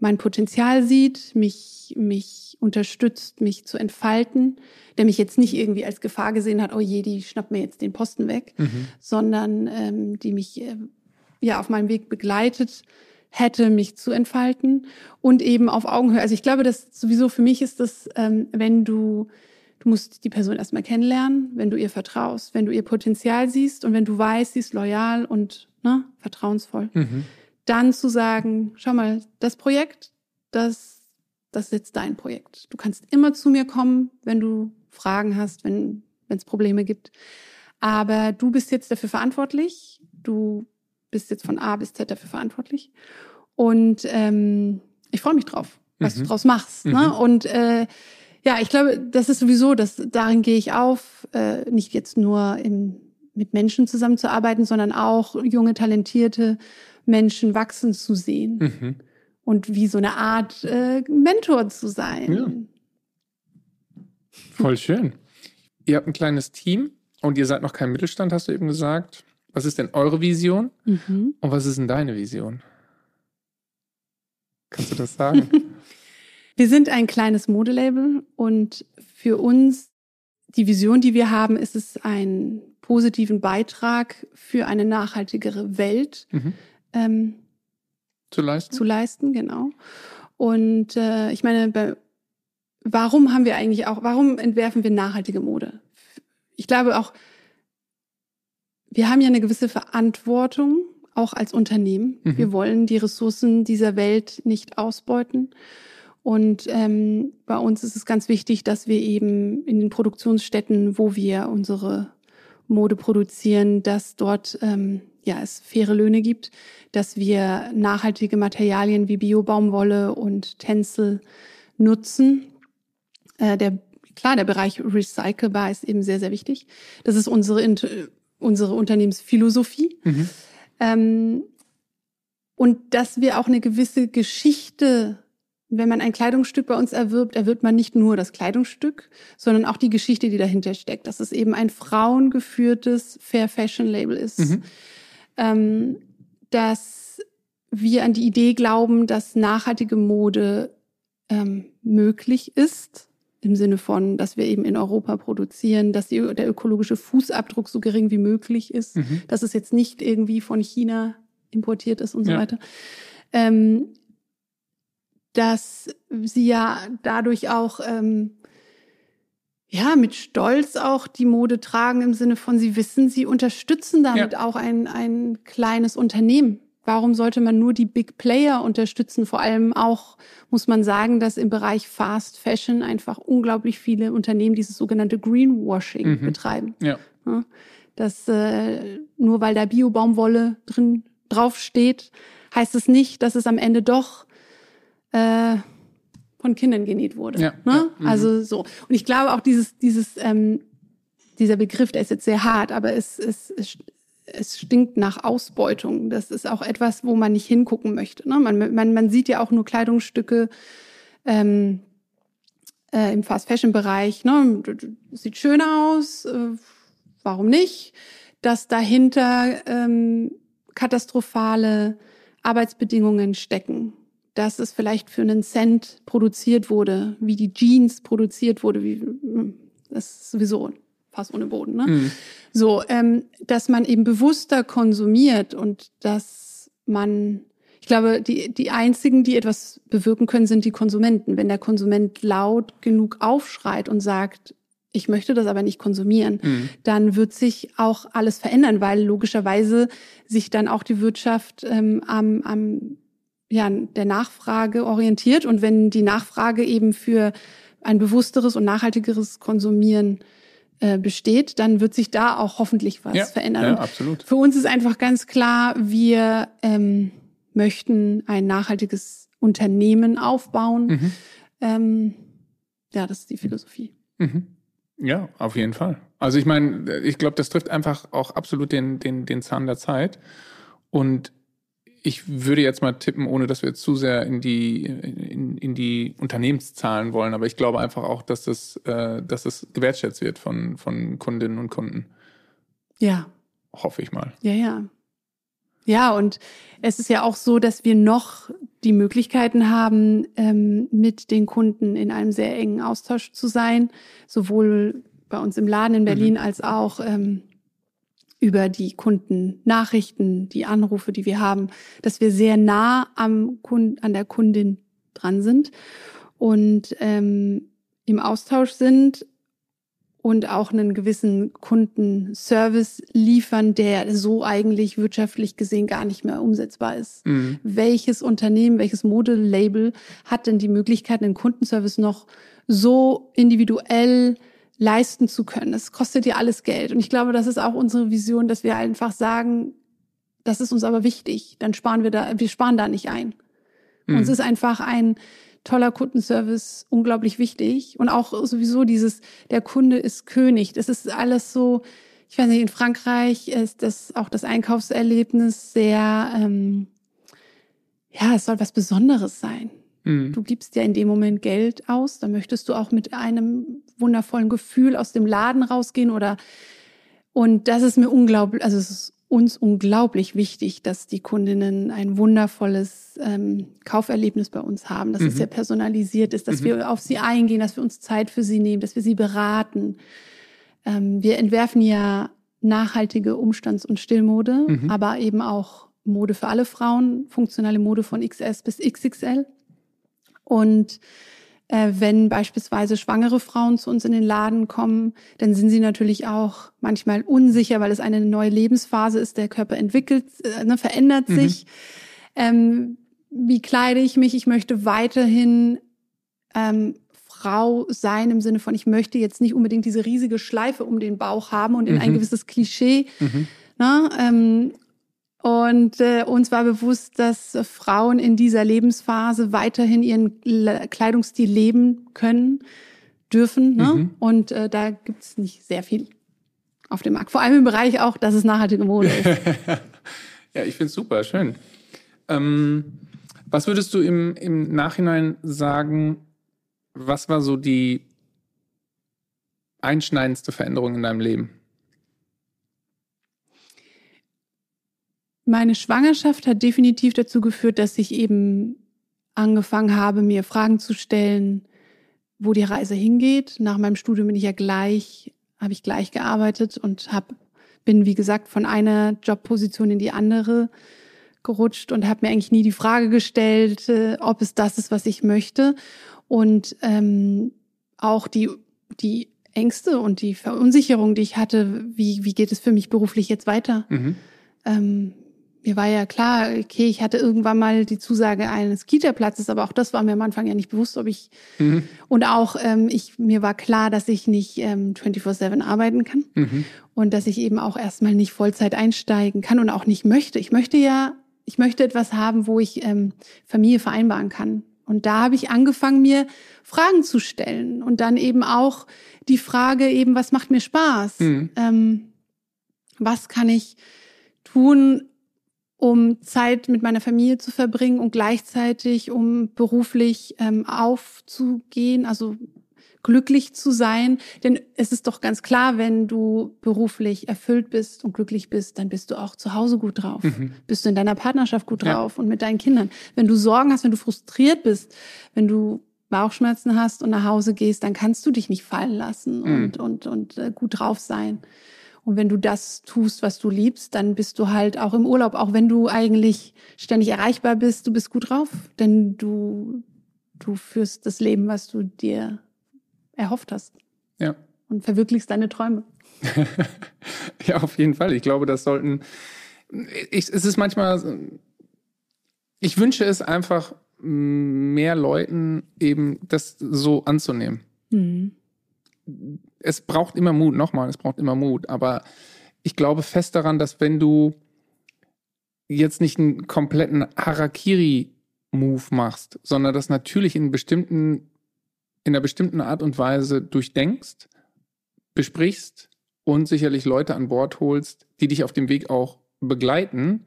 mein Potenzial sieht, mich, mich unterstützt, mich zu entfalten, der mich jetzt nicht irgendwie als Gefahr gesehen hat, oh je, die schnappt mir jetzt den Posten weg, mhm. sondern ähm, die mich äh, ja auf meinem Weg begleitet hätte, mich zu entfalten und eben auf Augenhöhe. Also ich glaube, dass sowieso für mich ist das, ähm, wenn du Du musst die Person erstmal kennenlernen, wenn du ihr vertraust, wenn du ihr Potenzial siehst und wenn du weißt, sie ist loyal und ne, vertrauensvoll. Mhm. Dann zu sagen, schau mal, das Projekt, das, das ist jetzt dein Projekt. Du kannst immer zu mir kommen, wenn du Fragen hast, wenn es Probleme gibt. Aber du bist jetzt dafür verantwortlich. Du bist jetzt von A bis Z dafür verantwortlich. Und ähm, ich freue mich drauf, was mhm. du draus machst. Ne? Mhm. Und äh, ja, ich glaube, das ist sowieso, dass darin gehe ich auf, äh, nicht jetzt nur im, mit Menschen zusammenzuarbeiten, sondern auch junge, talentierte Menschen wachsen zu sehen. Mhm. Und wie so eine Art äh, Mentor zu sein. Ja. Voll schön. Ihr habt ein kleines Team und ihr seid noch kein Mittelstand, hast du eben gesagt. Was ist denn eure Vision? Mhm. Und was ist denn deine Vision? Kannst du das sagen? wir sind ein kleines Modelabel und für uns die Vision, die wir haben, ist es, einen positiven Beitrag für eine nachhaltigere Welt mhm. ähm, zu leisten. Zu leisten, genau. Und äh, ich meine, bei, warum haben wir eigentlich auch, warum entwerfen wir nachhaltige Mode? Ich glaube auch, wir haben ja eine gewisse Verantwortung, auch als Unternehmen. Mhm. Wir wollen die Ressourcen dieser Welt nicht ausbeuten. Und ähm, bei uns ist es ganz wichtig, dass wir eben in den Produktionsstätten, wo wir unsere Mode produzieren, dass dort ähm, ja es faire Löhne gibt, dass wir nachhaltige Materialien wie Biobaumwolle und Tencel nutzen. Äh, der klar, der Bereich recycelbar ist eben sehr sehr wichtig. Das ist unsere unsere Unternehmensphilosophie. Mhm. Ähm, und dass wir auch eine gewisse Geschichte wenn man ein Kleidungsstück bei uns erwirbt, erwirbt man nicht nur das Kleidungsstück, sondern auch die Geschichte, die dahinter steckt. Dass es eben ein frauengeführtes Fair Fashion Label ist. Mhm. Ähm, dass wir an die Idee glauben, dass nachhaltige Mode ähm, möglich ist. Im Sinne von, dass wir eben in Europa produzieren, dass die, der ökologische Fußabdruck so gering wie möglich ist, mhm. dass es jetzt nicht irgendwie von China importiert ist und so ja. weiter. Ähm, dass sie ja dadurch auch ähm, ja mit Stolz auch die Mode tragen im Sinne von sie wissen, sie unterstützen damit ja. auch ein ein kleines Unternehmen. Warum sollte man nur die Big Player unterstützen? Vor allem auch muss man sagen, dass im Bereich Fast Fashion einfach unglaublich viele Unternehmen dieses sogenannte Greenwashing mhm. betreiben. Ja. ja dass äh, nur weil da Bio-Baumwolle drin draufsteht, heißt es nicht, dass es am Ende doch äh, von Kindern genäht wurde. Ja, ne? Ja, mhm. also so. Und ich glaube auch dieses, dieses, ähm, dieser Begriff, der ist jetzt sehr hart, aber es, es, es, es stinkt nach Ausbeutung. Das ist auch etwas, wo man nicht hingucken möchte. Ne? Man, man, man sieht ja auch nur Kleidungsstücke ähm, äh, im Fast-Fashion-Bereich. Ne? Sieht schön aus, äh, warum nicht? Dass dahinter ähm, katastrophale Arbeitsbedingungen stecken dass es vielleicht für einen Cent produziert wurde, wie die Jeans produziert wurde, wie das ist sowieso fast ohne Boden. Ne? Mhm. So, ähm, dass man eben bewusster konsumiert und dass man, ich glaube, die, die einzigen, die etwas bewirken können, sind die Konsumenten. Wenn der Konsument laut genug aufschreit und sagt, ich möchte das aber nicht konsumieren, mhm. dann wird sich auch alles verändern, weil logischerweise sich dann auch die Wirtschaft ähm, am, am ja, der Nachfrage orientiert. Und wenn die Nachfrage eben für ein bewussteres und nachhaltigeres Konsumieren äh, besteht, dann wird sich da auch hoffentlich was ja, verändern. Ja, absolut. Für uns ist einfach ganz klar, wir ähm, möchten ein nachhaltiges Unternehmen aufbauen. Mhm. Ähm, ja, das ist die Philosophie. Mhm. Ja, auf jeden Fall. Also ich meine, ich glaube, das trifft einfach auch absolut den, den, den Zahn der Zeit. Und ich würde jetzt mal tippen, ohne dass wir jetzt zu sehr in die, in, in die Unternehmenszahlen wollen, aber ich glaube einfach auch, dass das, äh, dass das gewertschätzt wird von, von Kundinnen und Kunden. Ja. Hoffe ich mal. Ja, ja. Ja, und es ist ja auch so, dass wir noch die Möglichkeiten haben, ähm, mit den Kunden in einem sehr engen Austausch zu sein, sowohl bei uns im Laden in Berlin mhm. als auch ähm, über die Kundennachrichten, die Anrufe, die wir haben, dass wir sehr nah am Kund, an der Kundin dran sind und ähm, im Austausch sind und auch einen gewissen Kundenservice liefern, der so eigentlich wirtschaftlich gesehen gar nicht mehr umsetzbar ist. Mhm. Welches Unternehmen, welches Modelabel hat denn die Möglichkeit, einen Kundenservice noch so individuell leisten zu können. Es kostet ja alles Geld. Und ich glaube, das ist auch unsere Vision, dass wir einfach sagen, das ist uns aber wichtig. Dann sparen wir da, wir sparen da nicht ein. Mhm. Uns ist einfach ein toller Kundenservice unglaublich wichtig. Und auch sowieso dieses, der Kunde ist König. Das ist alles so, ich weiß nicht, in Frankreich ist das auch das Einkaufserlebnis sehr, ähm, ja, es soll was Besonderes sein. Mhm. Du gibst ja in dem Moment Geld aus, da möchtest du auch mit einem wundervollen Gefühl aus dem Laden rausgehen oder und das ist mir unglaublich, also es ist uns unglaublich wichtig, dass die Kundinnen ein wundervolles ähm, Kauferlebnis bei uns haben, dass mhm. es sehr personalisiert ist, dass mhm. wir auf sie eingehen, dass wir uns Zeit für sie nehmen, dass wir sie beraten. Ähm, wir entwerfen ja nachhaltige Umstands- und Stillmode, mhm. aber eben auch Mode für alle Frauen, funktionale Mode von XS bis XXL. Und äh, wenn beispielsweise schwangere Frauen zu uns in den Laden kommen, dann sind sie natürlich auch manchmal unsicher, weil es eine neue Lebensphase ist. Der Körper entwickelt, äh, ne, verändert mhm. sich. Ähm, wie kleide ich mich? Ich möchte weiterhin ähm, Frau sein im Sinne von, ich möchte jetzt nicht unbedingt diese riesige Schleife um den Bauch haben und in mhm. ein gewisses Klischee. Mhm. Ne, ähm, und äh, uns war bewusst, dass Frauen in dieser Lebensphase weiterhin ihren Kleidungsstil leben können, dürfen. Ne? Mhm. Und äh, da gibt's nicht sehr viel auf dem Markt. Vor allem im Bereich auch, dass es nachhaltige Mode ist. ja, ich finde super, schön. Ähm, was würdest du im, im Nachhinein sagen, was war so die einschneidendste Veränderung in deinem Leben? Meine Schwangerschaft hat definitiv dazu geführt, dass ich eben angefangen habe, mir Fragen zu stellen, wo die Reise hingeht. Nach meinem Studium bin ich ja gleich, habe ich gleich gearbeitet und hab, bin, wie gesagt, von einer Jobposition in die andere gerutscht und habe mir eigentlich nie die Frage gestellt, äh, ob es das ist, was ich möchte. Und ähm, auch die, die Ängste und die Verunsicherung, die ich hatte, wie, wie geht es für mich beruflich jetzt weiter? Mhm. Ähm, mir war ja klar, okay, ich hatte irgendwann mal die Zusage eines Kita-Platzes, aber auch das war mir am Anfang ja nicht bewusst, ob ich mhm. und auch ähm, ich mir war klar, dass ich nicht ähm, 24/7 arbeiten kann mhm. und dass ich eben auch erstmal nicht Vollzeit einsteigen kann und auch nicht möchte. Ich möchte ja, ich möchte etwas haben, wo ich ähm, Familie vereinbaren kann. Und da habe ich angefangen, mir Fragen zu stellen und dann eben auch die Frage eben, was macht mir Spaß? Mhm. Ähm, was kann ich tun, um Zeit mit meiner Familie zu verbringen und gleichzeitig um beruflich ähm, aufzugehen, also glücklich zu sein. Denn es ist doch ganz klar, wenn du beruflich erfüllt bist und glücklich bist, dann bist du auch zu Hause gut drauf. Mhm. Bist du in deiner Partnerschaft gut drauf ja. und mit deinen Kindern. Wenn du Sorgen hast, wenn du frustriert bist, wenn du Bauchschmerzen hast und nach Hause gehst, dann kannst du dich nicht fallen lassen mhm. und, und, und äh, gut drauf sein. Und wenn du das tust, was du liebst, dann bist du halt auch im Urlaub, auch wenn du eigentlich ständig erreichbar bist, du bist gut drauf, denn du, du führst das Leben, was du dir erhofft hast. Ja. Und verwirklichst deine Träume. ja, auf jeden Fall. Ich glaube, das sollten, ich, es ist manchmal, ich wünsche es einfach mehr Leuten eben das so anzunehmen. Mhm es braucht immer Mut, nochmal, es braucht immer Mut, aber ich glaube fest daran, dass wenn du jetzt nicht einen kompletten Harakiri-Move machst, sondern das natürlich in bestimmten, in einer bestimmten Art und Weise durchdenkst, besprichst und sicherlich Leute an Bord holst, die dich auf dem Weg auch begleiten,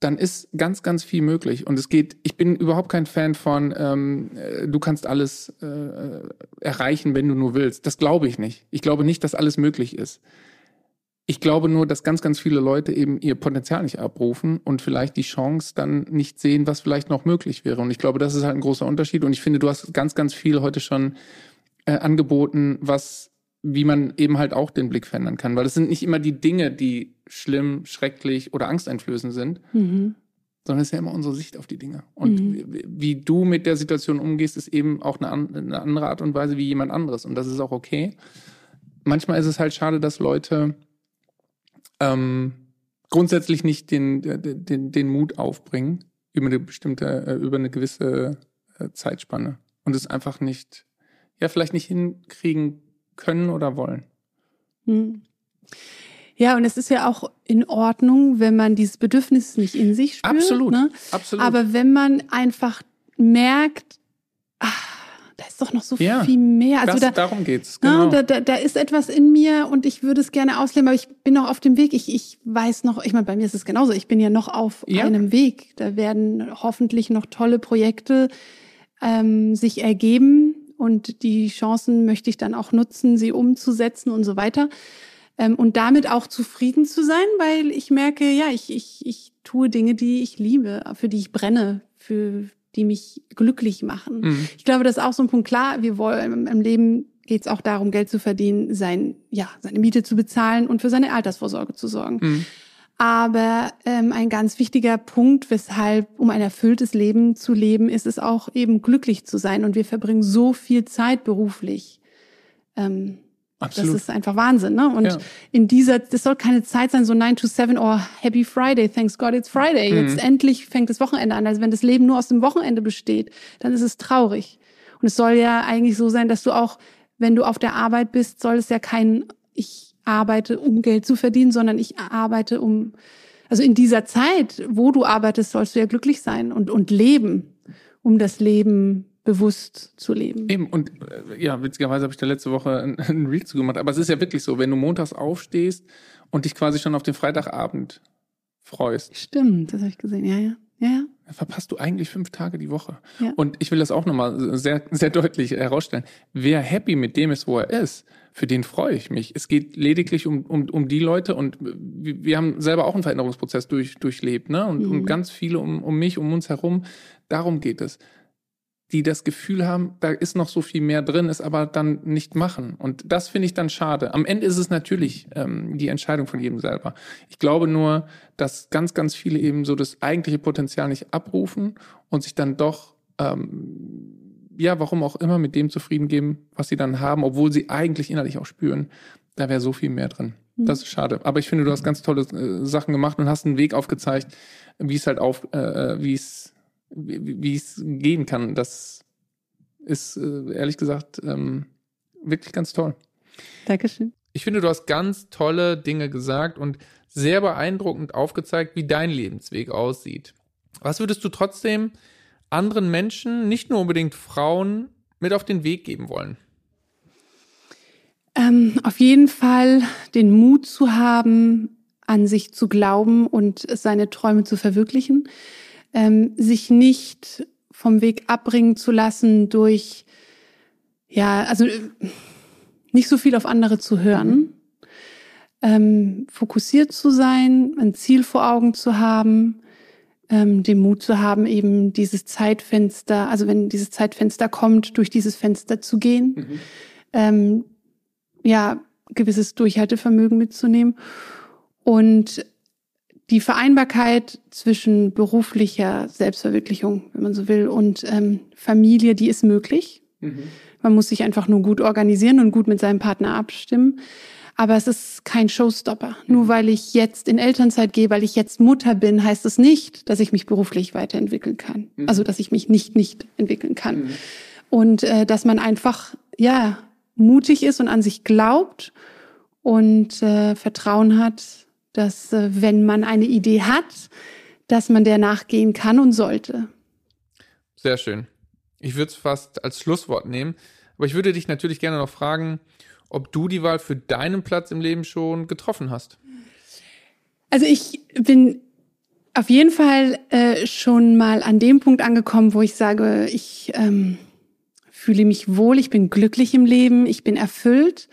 dann ist ganz, ganz viel möglich. Und es geht, ich bin überhaupt kein Fan von, ähm, äh, du kannst alles äh, erreichen, wenn du nur willst. Das glaube ich nicht. Ich glaube nicht, dass alles möglich ist. Ich glaube nur, dass ganz, ganz viele Leute eben ihr Potenzial nicht abrufen und vielleicht die Chance dann nicht sehen, was vielleicht noch möglich wäre. Und ich glaube, das ist halt ein großer Unterschied. Und ich finde, du hast ganz, ganz viel heute schon äh, angeboten, was wie man eben halt auch den Blick verändern kann. Weil es sind nicht immer die Dinge, die schlimm, schrecklich oder angsteinflößend sind, mhm. sondern es ist ja immer unsere Sicht auf die Dinge. Und mhm. wie, du mit der Situation umgehst, ist eben auch eine, eine, andere Art und Weise wie jemand anderes. Und das ist auch okay. Manchmal ist es halt schade, dass Leute ähm, grundsätzlich nicht den, den, den Mut aufbringen über eine bestimmte, äh, über eine gewisse äh, Zeitspanne und es einfach nicht, ja, vielleicht nicht hinkriegen können oder wollen. Hm. Ja, und es ist ja auch in Ordnung, wenn man dieses Bedürfnis nicht in sich spürt. Absolut, ne? absolut. Aber wenn man einfach merkt, ach, das ist doch noch so ja, viel mehr. Also das, da, darum geht's. Genau. Na, da, da, da ist etwas in mir und ich würde es gerne ausleben, aber ich bin noch auf dem Weg. Ich, ich weiß noch, ich meine, bei mir ist es genauso. Ich bin ja noch auf ja. einem Weg. Da werden hoffentlich noch tolle Projekte ähm, sich ergeben und die Chancen möchte ich dann auch nutzen, sie umzusetzen und so weiter. Ähm, und damit auch zufrieden zu sein, weil ich merke, ja, ich, ich, ich tue Dinge, die ich liebe, für die ich brenne, für die mich glücklich machen. Mhm. Ich glaube, das ist auch so ein Punkt. Klar, wir wollen im Leben geht es auch darum, Geld zu verdienen, sein, ja, seine Miete zu bezahlen und für seine Altersvorsorge zu sorgen. Mhm. Aber ähm, ein ganz wichtiger Punkt, weshalb, um ein erfülltes Leben zu leben, ist es auch eben glücklich zu sein. Und wir verbringen so viel Zeit beruflich. Ähm, Absolut. Das ist einfach Wahnsinn, ne? Und ja. in dieser, das soll keine Zeit sein, so 9 to 7, oh, happy Friday, thanks God it's Friday. Mhm. Jetzt endlich fängt das Wochenende an. Also wenn das Leben nur aus dem Wochenende besteht, dann ist es traurig. Und es soll ja eigentlich so sein, dass du auch, wenn du auf der Arbeit bist, soll es ja kein, ich arbeite, um Geld zu verdienen, sondern ich arbeite, um, also in dieser Zeit, wo du arbeitest, sollst du ja glücklich sein und, und leben, um das Leben bewusst zu leben. Eben, und äh, ja, witzigerweise habe ich da letzte Woche ein, ein Reel zu gemacht, aber es ist ja wirklich so, wenn du montags aufstehst und dich quasi schon auf den Freitagabend freust. Stimmt, das habe ich gesehen, ja, ja. Ja, ja. Verpasst du eigentlich fünf Tage die Woche. Ja. Und ich will das auch nochmal sehr, sehr deutlich herausstellen. Wer happy mit dem ist, wo er ist, für den freue ich mich. Es geht lediglich um, um, um die Leute und wir haben selber auch einen Veränderungsprozess durch, durchlebt, ne? Und, mhm. und ganz viele um, um mich, um uns herum. Darum geht es. Die das Gefühl haben, da ist noch so viel mehr drin, es aber dann nicht machen. Und das finde ich dann schade. Am Ende ist es natürlich ähm, die Entscheidung von jedem selber. Ich glaube nur, dass ganz, ganz viele eben so das eigentliche Potenzial nicht abrufen und sich dann doch ähm, ja, warum auch immer, mit dem zufrieden geben, was sie dann haben, obwohl sie eigentlich innerlich auch spüren, da wäre so viel mehr drin. Mhm. Das ist schade. Aber ich finde, du hast ganz tolle äh, Sachen gemacht und hast einen Weg aufgezeigt, wie es halt auf, äh, äh wie es, wie, es gehen kann. Das ist äh, ehrlich gesagt ähm, wirklich ganz toll. Dankeschön. Ich finde, du hast ganz tolle Dinge gesagt und sehr beeindruckend aufgezeigt, wie dein Lebensweg aussieht. Was würdest du trotzdem anderen Menschen, nicht nur unbedingt Frauen, mit auf den Weg geben wollen? Ähm, auf jeden Fall den Mut zu haben, an sich zu glauben und seine Träume zu verwirklichen, ähm, sich nicht vom Weg abbringen zu lassen durch, ja, also nicht so viel auf andere zu hören, ähm, fokussiert zu sein, ein Ziel vor Augen zu haben, ähm, den Mut zu haben, eben dieses Zeitfenster, also wenn dieses Zeitfenster kommt, durch dieses Fenster zu gehen, mhm. ähm, ja, gewisses Durchhaltevermögen mitzunehmen und die Vereinbarkeit zwischen beruflicher Selbstverwirklichung, wenn man so will, und ähm, Familie, die ist möglich. Mhm. Man muss sich einfach nur gut organisieren und gut mit seinem Partner abstimmen. Aber es ist kein Showstopper. Nur weil ich jetzt in Elternzeit gehe, weil ich jetzt Mutter bin, heißt es nicht, dass ich mich beruflich weiterentwickeln kann. Mhm. Also dass ich mich nicht nicht entwickeln kann. Mhm. Und äh, dass man einfach ja mutig ist und an sich glaubt und äh, Vertrauen hat, dass äh, wenn man eine Idee hat, dass man der nachgehen kann und sollte. Sehr schön. Ich würde es fast als Schlusswort nehmen, aber ich würde dich natürlich gerne noch fragen, ob du die Wahl für deinen Platz im Leben schon getroffen hast. Also ich bin auf jeden Fall äh, schon mal an dem Punkt angekommen, wo ich sage, ich ähm, fühle mich wohl, ich bin glücklich im Leben, ich bin erfüllt.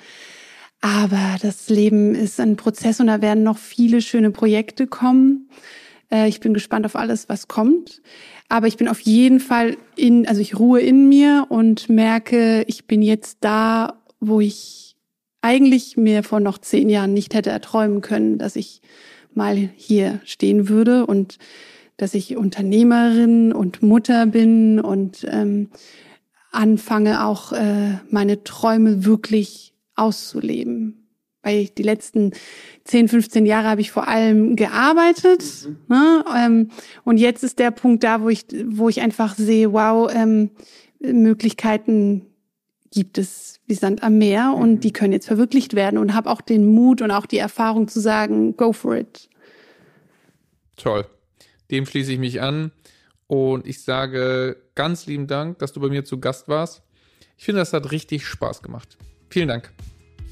Aber das Leben ist ein Prozess und da werden noch viele schöne Projekte kommen. Äh, ich bin gespannt auf alles, was kommt. Aber ich bin auf jeden Fall in, also ich ruhe in mir und merke, ich bin jetzt da, wo ich eigentlich mir vor noch zehn Jahren nicht hätte erträumen können, dass ich mal hier stehen würde und dass ich Unternehmerin und Mutter bin und ähm, anfange auch äh, meine Träume wirklich auszuleben. Weil die letzten 10, 15 Jahre habe ich vor allem gearbeitet. Mhm. Ne? Ähm, und jetzt ist der Punkt da, wo ich, wo ich einfach sehe, wow, ähm, Möglichkeiten gibt es wie Sand am Meer und mhm. die können jetzt verwirklicht werden und habe auch den Mut und auch die Erfahrung zu sagen, go for it. Toll. Dem schließe ich mich an und ich sage ganz lieben Dank, dass du bei mir zu Gast warst. Ich finde, das hat richtig Spaß gemacht. Vielen Dank.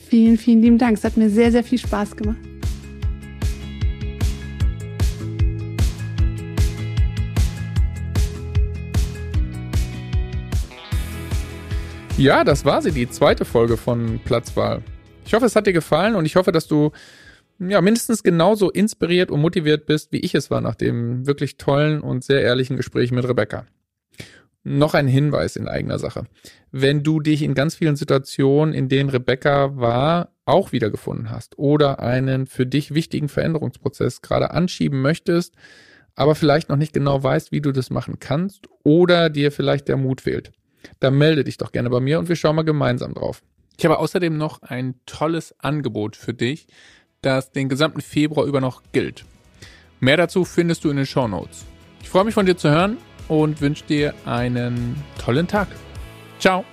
Vielen, vielen lieben Dank. Es hat mir sehr, sehr viel Spaß gemacht. Ja, das war sie, die zweite Folge von Platzwahl. Ich hoffe, es hat dir gefallen und ich hoffe, dass du ja mindestens genauso inspiriert und motiviert bist, wie ich es war nach dem wirklich tollen und sehr ehrlichen Gespräch mit Rebecca. Noch ein Hinweis in eigener Sache. Wenn du dich in ganz vielen Situationen, in denen Rebecca war, auch wiedergefunden hast oder einen für dich wichtigen Veränderungsprozess gerade anschieben möchtest, aber vielleicht noch nicht genau weißt, wie du das machen kannst oder dir vielleicht der Mut fehlt, dann melde dich doch gerne bei mir und wir schauen mal gemeinsam drauf. Ich habe außerdem noch ein tolles Angebot für dich, das den gesamten Februar über noch gilt. Mehr dazu findest du in den Show Notes. Ich freue mich von dir zu hören und wünsche dir einen tollen Tag. Ciao.